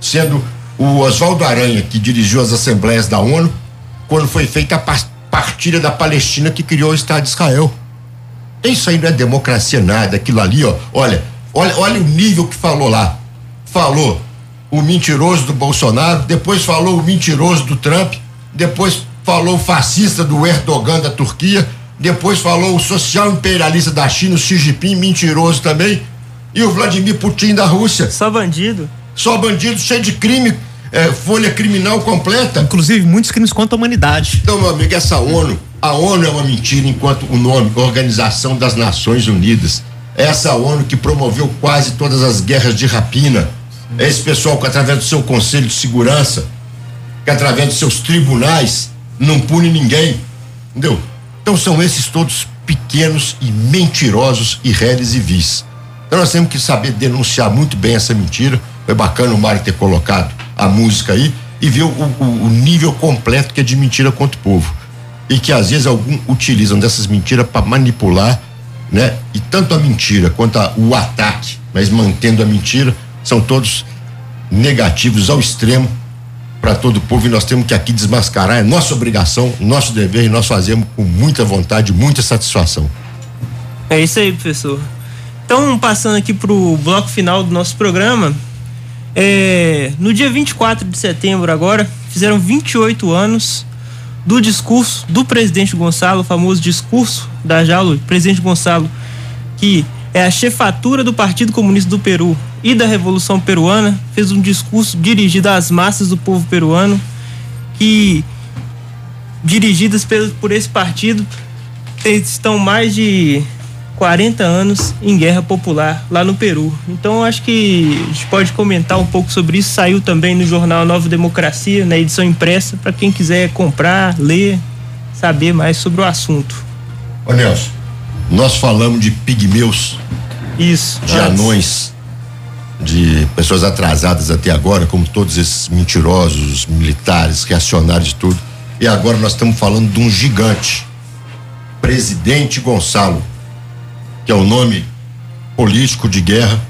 sendo o Oswaldo Aranha, que dirigiu as assembleias da ONU, quando foi feita a partilha da Palestina que criou o Estado de Israel. Isso aí não é democracia nada, aquilo ali, ó. Olha, olha, olha o nível que falou lá. Falou o mentiroso do Bolsonaro, depois falou o mentiroso do Trump, depois falou o fascista do Erdogan da Turquia, depois falou o social imperialista da China, o Xi Jinping, mentiroso também, e o Vladimir Putin da Rússia. Só bandido. Só bandido, cheio de crime, é, folha criminal completa. Inclusive, muitos crimes contra a humanidade. Então, meu amigo, essa ONU, a ONU é uma mentira enquanto o nome, Organização das Nações Unidas. É Essa ONU que promoveu quase todas as guerras de rapina. É esse pessoal que, através do seu Conselho de Segurança, que através dos seus tribunais, não pune ninguém. Entendeu? Então são esses todos pequenos e mentirosos e réis e vis. Então nós temos que saber denunciar muito bem essa mentira. Foi bacana o Mário ter colocado a música aí e ver o, o- o nível completo que é de mentira contra o povo. E que às vezes alguns utilizam dessas mentiras para manipular, né? E tanto a mentira quanto a- o ataque, mas mantendo a mentira, são todos negativos ao extremo para todo o povo e nós temos que aqui desmascarar, é nossa obrigação, nosso dever e nós fazemos com muita vontade, muita satisfação. É isso aí, professor. Então, passando aqui pro bloco final do nosso programa, é, no dia 24 de setembro agora, fizeram 28 anos do discurso do presidente Gonçalo, o famoso discurso da jaula, presidente Gonçalo, que é a chefatura do Partido Comunista do Peru e da Revolução Peruana, fez um discurso dirigido às massas do povo peruano, que dirigidas por, esse partido estão mais de 40 anos em guerra popular lá no Peru. Então acho que a gente pode comentar um pouco sobre isso. Saiu também no jornal Nova Democracia, na edição impressa, para quem quiser comprar, ler, saber mais sobre o assunto. Ô Nelson, nós falamos de pigmeus, isso, de antes. anões, de pessoas atrasadas até agora, como todos esses mentirosos, militares, reacionários e tudo. E agora nós estamos falando de um gigante, Presidente Gonçalo que é o nome político de guerra,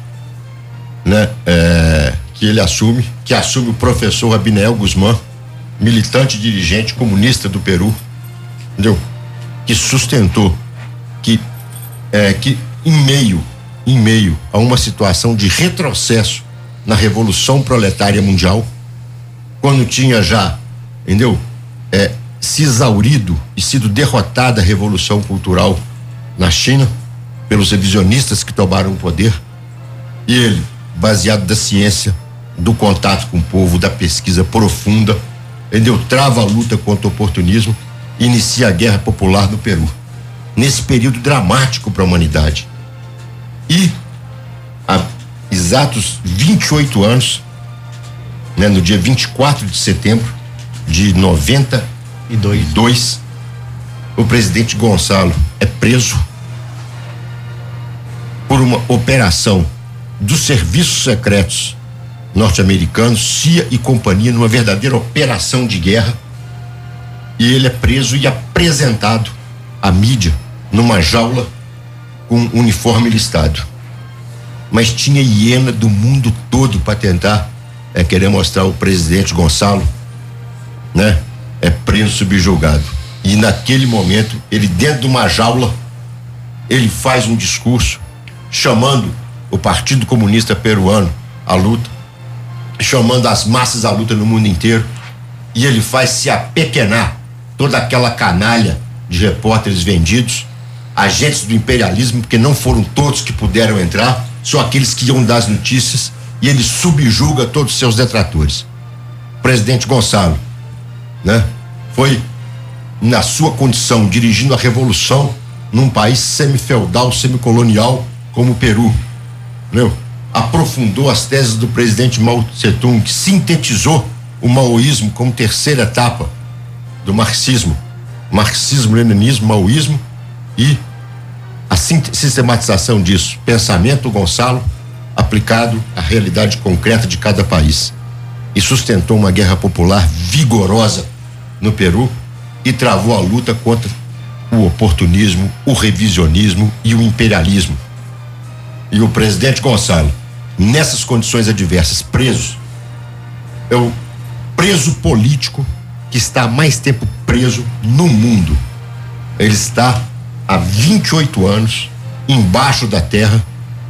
né? É, que ele assume, que assume o professor Abinel Guzmán, militante dirigente comunista do Peru, entendeu? Que sustentou que é, que em meio em meio a uma situação de retrocesso na revolução proletária mundial, quando tinha já, entendeu? É, se exaurido e sido derrotada a revolução cultural na China, pelos revisionistas que tomaram o poder. E ele, baseado da ciência, do contato com o povo, da pesquisa profunda, entendeu? Trava a luta contra o oportunismo e inicia a guerra popular no Peru. Nesse período dramático para a humanidade. E há exatos 28 anos, né, no dia 24 de setembro de 92, o presidente Gonçalo é preso por uma operação dos serviços secretos norte-americanos, CIA e companhia, numa verdadeira operação de guerra. E ele é preso e apresentado à mídia numa jaula com um uniforme listado. Mas tinha hiena do mundo todo para tentar é, querer mostrar o presidente Gonçalo, né? É preso subjugado. E naquele momento, ele dentro de uma jaula, ele faz um discurso chamando o Partido Comunista Peruano à luta, chamando as massas à luta no mundo inteiro, e ele faz se apequenar toda aquela canalha de repórteres vendidos, agentes do imperialismo, porque não foram todos que puderam entrar, só aqueles que iam dar as notícias, e ele subjuga todos os seus detratores. Presidente Gonçalo, né? Foi na sua condição dirigindo a revolução num país semi-feudal, semi-colonial, como o Peru, entendeu? aprofundou as teses do presidente Mao Tse-tung, que sintetizou o maoísmo como terceira etapa do marxismo, marxismo, leninismo, maoísmo e a sistematização disso, pensamento Gonçalo aplicado à realidade concreta de cada país. E sustentou uma guerra popular vigorosa no Peru e travou a luta contra o oportunismo, o revisionismo e o imperialismo e o presidente Gonçalo, nessas condições adversas, preso, é o preso político que está há mais tempo preso no mundo. Ele está há 28 anos embaixo da terra,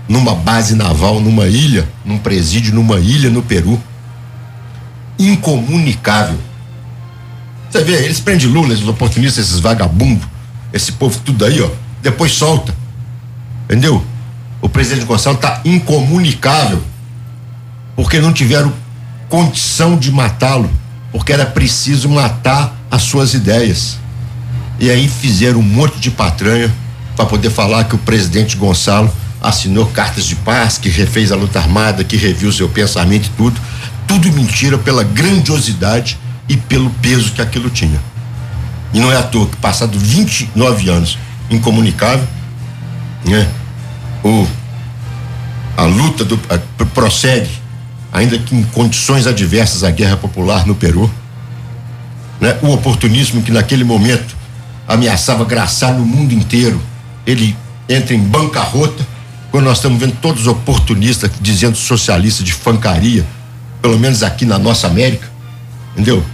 numa base naval, numa ilha, num presídio, numa ilha no Peru, incomunicável. Você vê, eles prendem Lula, esses oportunistas, esses vagabundos, esse povo tudo aí, ó, depois solta. Entendeu? O presidente Gonçalo está incomunicável, porque não tiveram condição de matá-lo, porque era preciso matar as suas ideias. E aí fizeram um monte de patranha para poder falar que o presidente Gonçalo assinou cartas de paz, que refez a luta armada, que reviu seu pensamento e tudo. Tudo mentira pela grandiosidade e pelo peso que aquilo tinha. E não é à toa que, passado 29 anos incomunicável, né? O, a luta do, a, prossegue, ainda que em condições adversas à guerra popular no Peru. Né? O oportunismo que naquele momento ameaçava graçar no mundo inteiro, ele entra em bancarrota, quando nós estamos vendo todos os oportunistas dizendo socialista de fancaria, pelo menos aqui na nossa América, entendeu?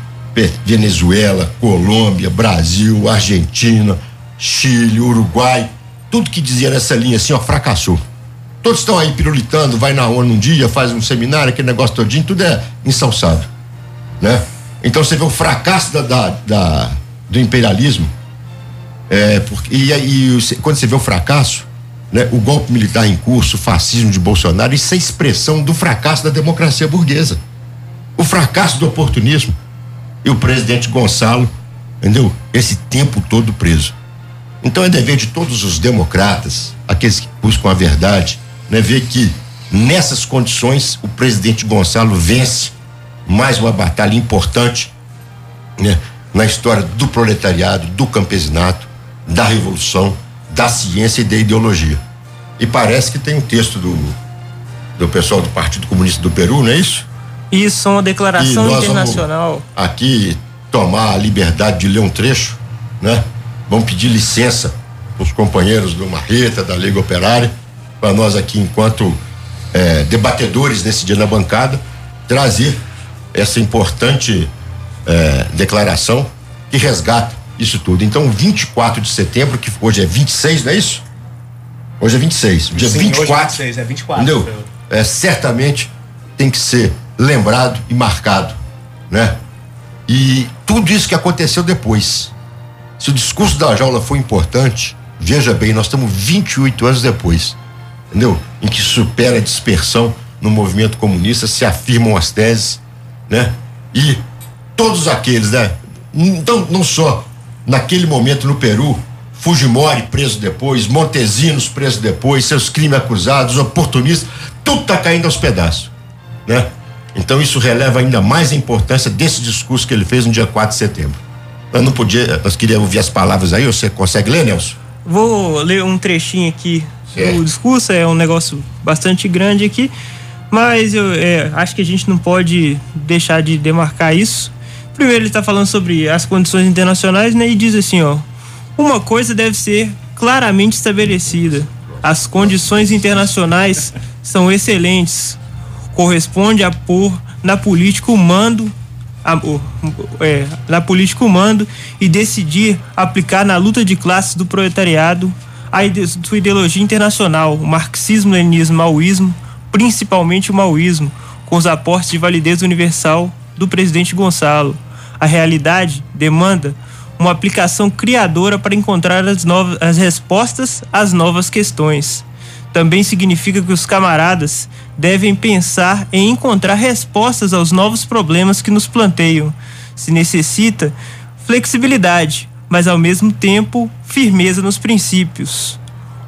Venezuela, Colômbia, Brasil, Argentina, Chile, Uruguai, tudo que dizia nessa linha assim, ó, fracassou. Todos estão aí pirulitando, vai na ONU um dia, faz um seminário, aquele negócio todinho, tudo é ensalçado, né? Então você vê o fracasso da, da, da do imperialismo, é, porque, e, e quando você vê o fracasso, né, o golpe militar em curso, o fascismo de Bolsonaro, isso é expressão do fracasso da democracia burguesa. O fracasso do oportunismo. E o presidente Gonçalo entendeu? Esse tempo todo preso. Então é dever de todos os democratas, aqueles que buscam a verdade, né, ver que nessas condições o presidente Gonçalo vence mais uma batalha importante né, na história do proletariado, do campesinato, da revolução, da ciência e da ideologia. E parece que tem um texto do, do pessoal do Partido Comunista do Peru, não é isso? Isso, uma declaração internacional. aqui tomar a liberdade de ler um trecho, né? Vamos pedir licença os companheiros do Marreta, da Liga Operária, para nós aqui, enquanto é, debatedores nesse dia na bancada, trazer essa importante é, declaração que resgata isso tudo. Então, 24 de setembro, que hoje é 26, não é isso? Hoje é 26. Dia Sim, 24. Hoje é 26, é 24. Entendeu? É, certamente tem que ser lembrado e marcado, né? E tudo isso que aconteceu depois. Se o discurso da jaula foi importante, veja bem, nós estamos 28 anos depois, entendeu? Em que supera a dispersão no movimento comunista, se afirmam as teses, né? E todos aqueles, né? Então, não só naquele momento no Peru, Fujimori preso depois, Montesinos preso depois, seus crimes acusados, oportunistas, tudo está caindo aos pedaços, né? Então isso releva ainda mais a importância desse discurso que ele fez no dia 4 de setembro. Eu não podia, nós queríamos ouvir as palavras aí, você consegue ler, Nelson? Vou ler um trechinho aqui certo. do discurso, é um negócio bastante grande aqui, mas eu é, acho que a gente não pode deixar de demarcar isso. Primeiro ele está falando sobre as condições internacionais, né, e diz assim, ó, uma coisa deve ser claramente estabelecida. As condições internacionais são excelentes. Corresponde a pôr na política o mando a, é, na política o mando e decidir aplicar na luta de classes do proletariado a ide sua ideologia internacional, o marxismo, leninismo, maoísmo, principalmente o maoísmo, com os aportes de validez universal do presidente Gonçalo. A realidade demanda uma aplicação criadora para encontrar as, novas, as respostas às novas questões. Também significa que os camaradas devem pensar em encontrar respostas aos novos problemas que nos planteiam. Se necessita flexibilidade, mas ao mesmo tempo firmeza nos princípios.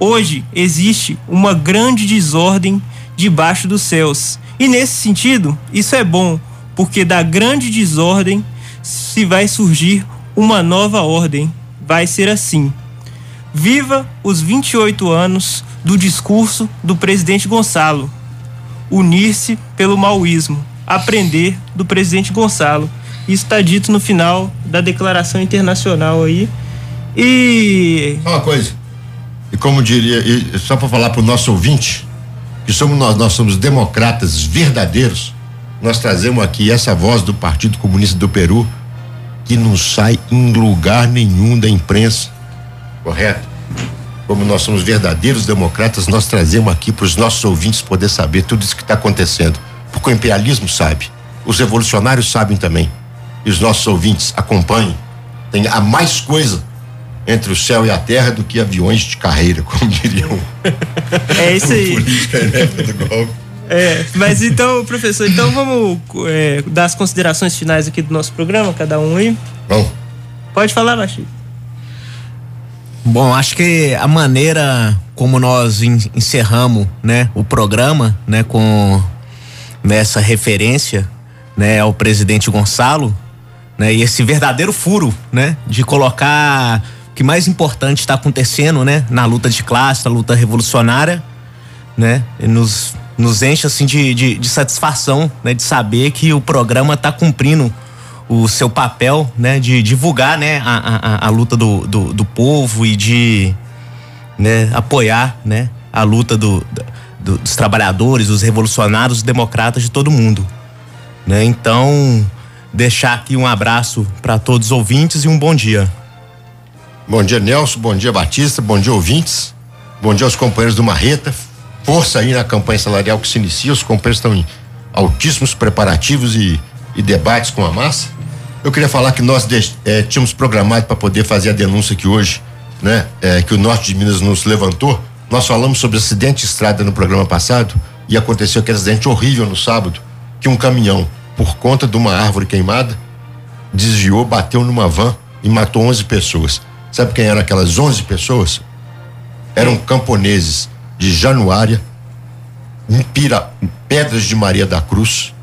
Hoje existe uma grande desordem debaixo dos céus. E nesse sentido, isso é bom, porque da grande desordem se vai surgir uma nova ordem. Vai ser assim. Viva os 28 anos do discurso do presidente Gonçalo. Unir-se pelo maoísmo. Aprender do presidente Gonçalo. Isso está dito no final da declaração internacional aí. E. Uma coisa. E como diria, e só para falar para o nosso ouvinte, que somos nós, nós somos democratas verdadeiros, nós trazemos aqui essa voz do Partido Comunista do Peru, que não sai em lugar nenhum da imprensa, correto? Como nós somos verdadeiros democratas, nós trazemos aqui para os nossos ouvintes poder saber tudo isso que está acontecendo. Porque o imperialismo sabe, os revolucionários sabem também, e os nossos ouvintes acompanhem. Tem a mais coisa entre o céu e a terra do que aviões de carreira, como diriam. É isso aí. Golpe. É, mas então, professor, então vamos é, dar as considerações finais aqui do nosso programa, cada um aí. Bom. Pode falar, Baixinho. Bom, acho que a maneira como nós encerramos, né, o programa, né, com nessa referência, né, ao presidente Gonçalo, né, e esse verdadeiro furo, né, de colocar o que mais importante está acontecendo, né, na luta de classe, na luta revolucionária, né, nos nos enche assim de, de, de satisfação, né, de saber que o programa está cumprindo o seu papel, né, de divulgar, né, a, a, a luta do, do, do, povo e de, né, apoiar, né, a luta do, do, dos trabalhadores, dos revolucionários, dos democratas de todo mundo, né? Então, deixar aqui um abraço para todos os ouvintes e um bom dia. Bom dia, Nelson. Bom dia, Batista. Bom dia, ouvintes. Bom dia aos companheiros do Marreta força aí na campanha salarial que se inicia, os companheiros estão em altíssimos preparativos e, e debates com a massa. Eu queria falar que nós é, tínhamos programado para poder fazer a denúncia que hoje, né, é, que o norte de Minas nos levantou. Nós falamos sobre acidente de estrada no programa passado e aconteceu aquele acidente horrível no sábado, que um caminhão, por conta de uma árvore queimada, desviou, bateu numa van e matou 11 pessoas. Sabe quem eram aquelas 11 pessoas? Eram camponeses de Januária, Pira, Pedras de Maria da Cruz,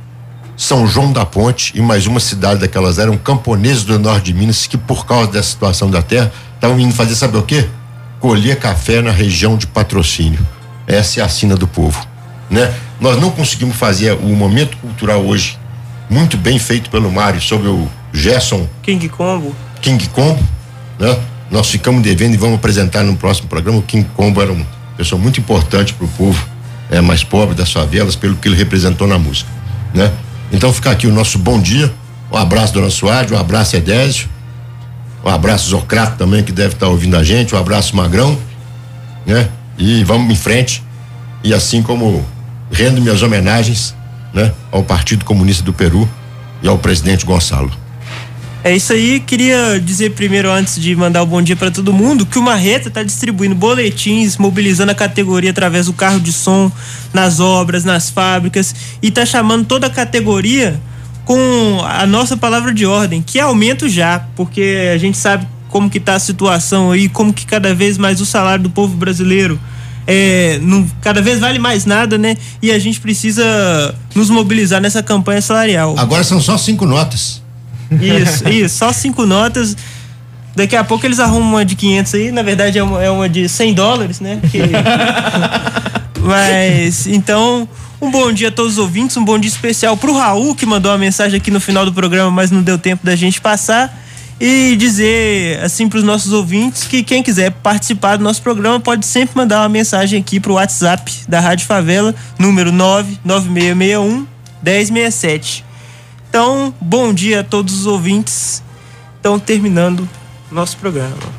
São João da Ponte e mais uma cidade daquelas eram camponeses do norte de Minas que por causa dessa situação da terra estavam indo fazer sabe o quê? Colher café na região de patrocínio. Essa é a sina do povo, né? Nós não conseguimos fazer o momento cultural hoje muito bem feito pelo Mário sobre o Gerson King Combo. King Combo, né? Nós ficamos devendo e vamos apresentar no próximo programa. O King Combo era uma pessoa muito importante para o povo é, mais pobre das favelas, pelo que ele representou na música, né? Então fica aqui o nosso bom dia, um abraço Dona Suárez, um abraço Edésio, um abraço Zocrato também que deve estar tá ouvindo a gente, um abraço Magrão, né? E vamos em frente e assim como rendo minhas homenagens, né? Ao Partido Comunista do Peru e ao presidente Gonçalo. É isso aí, queria dizer primeiro, antes de mandar o bom dia para todo mundo, que o Marreta está distribuindo boletins, mobilizando a categoria através do carro de som, nas obras, nas fábricas, e está chamando toda a categoria com a nossa palavra de ordem, que é aumento já, porque a gente sabe como que tá a situação aí, como que cada vez mais o salário do povo brasileiro é, não, cada vez vale mais nada, né? E a gente precisa nos mobilizar nessa campanha salarial. Agora são só cinco notas. Isso, isso, só cinco notas. Daqui a pouco eles arrumam uma de 500 aí, na verdade é uma, é uma de 100 dólares, né? Que... Mas, então, um bom dia a todos os ouvintes, um bom dia especial pro Raul, que mandou uma mensagem aqui no final do programa, mas não deu tempo da gente passar. E dizer, assim, para os nossos ouvintes que quem quiser participar do nosso programa pode sempre mandar uma mensagem aqui pro WhatsApp da Rádio Favela, número 99661 1067. Então, bom dia a todos os ouvintes. Estão terminando nosso programa.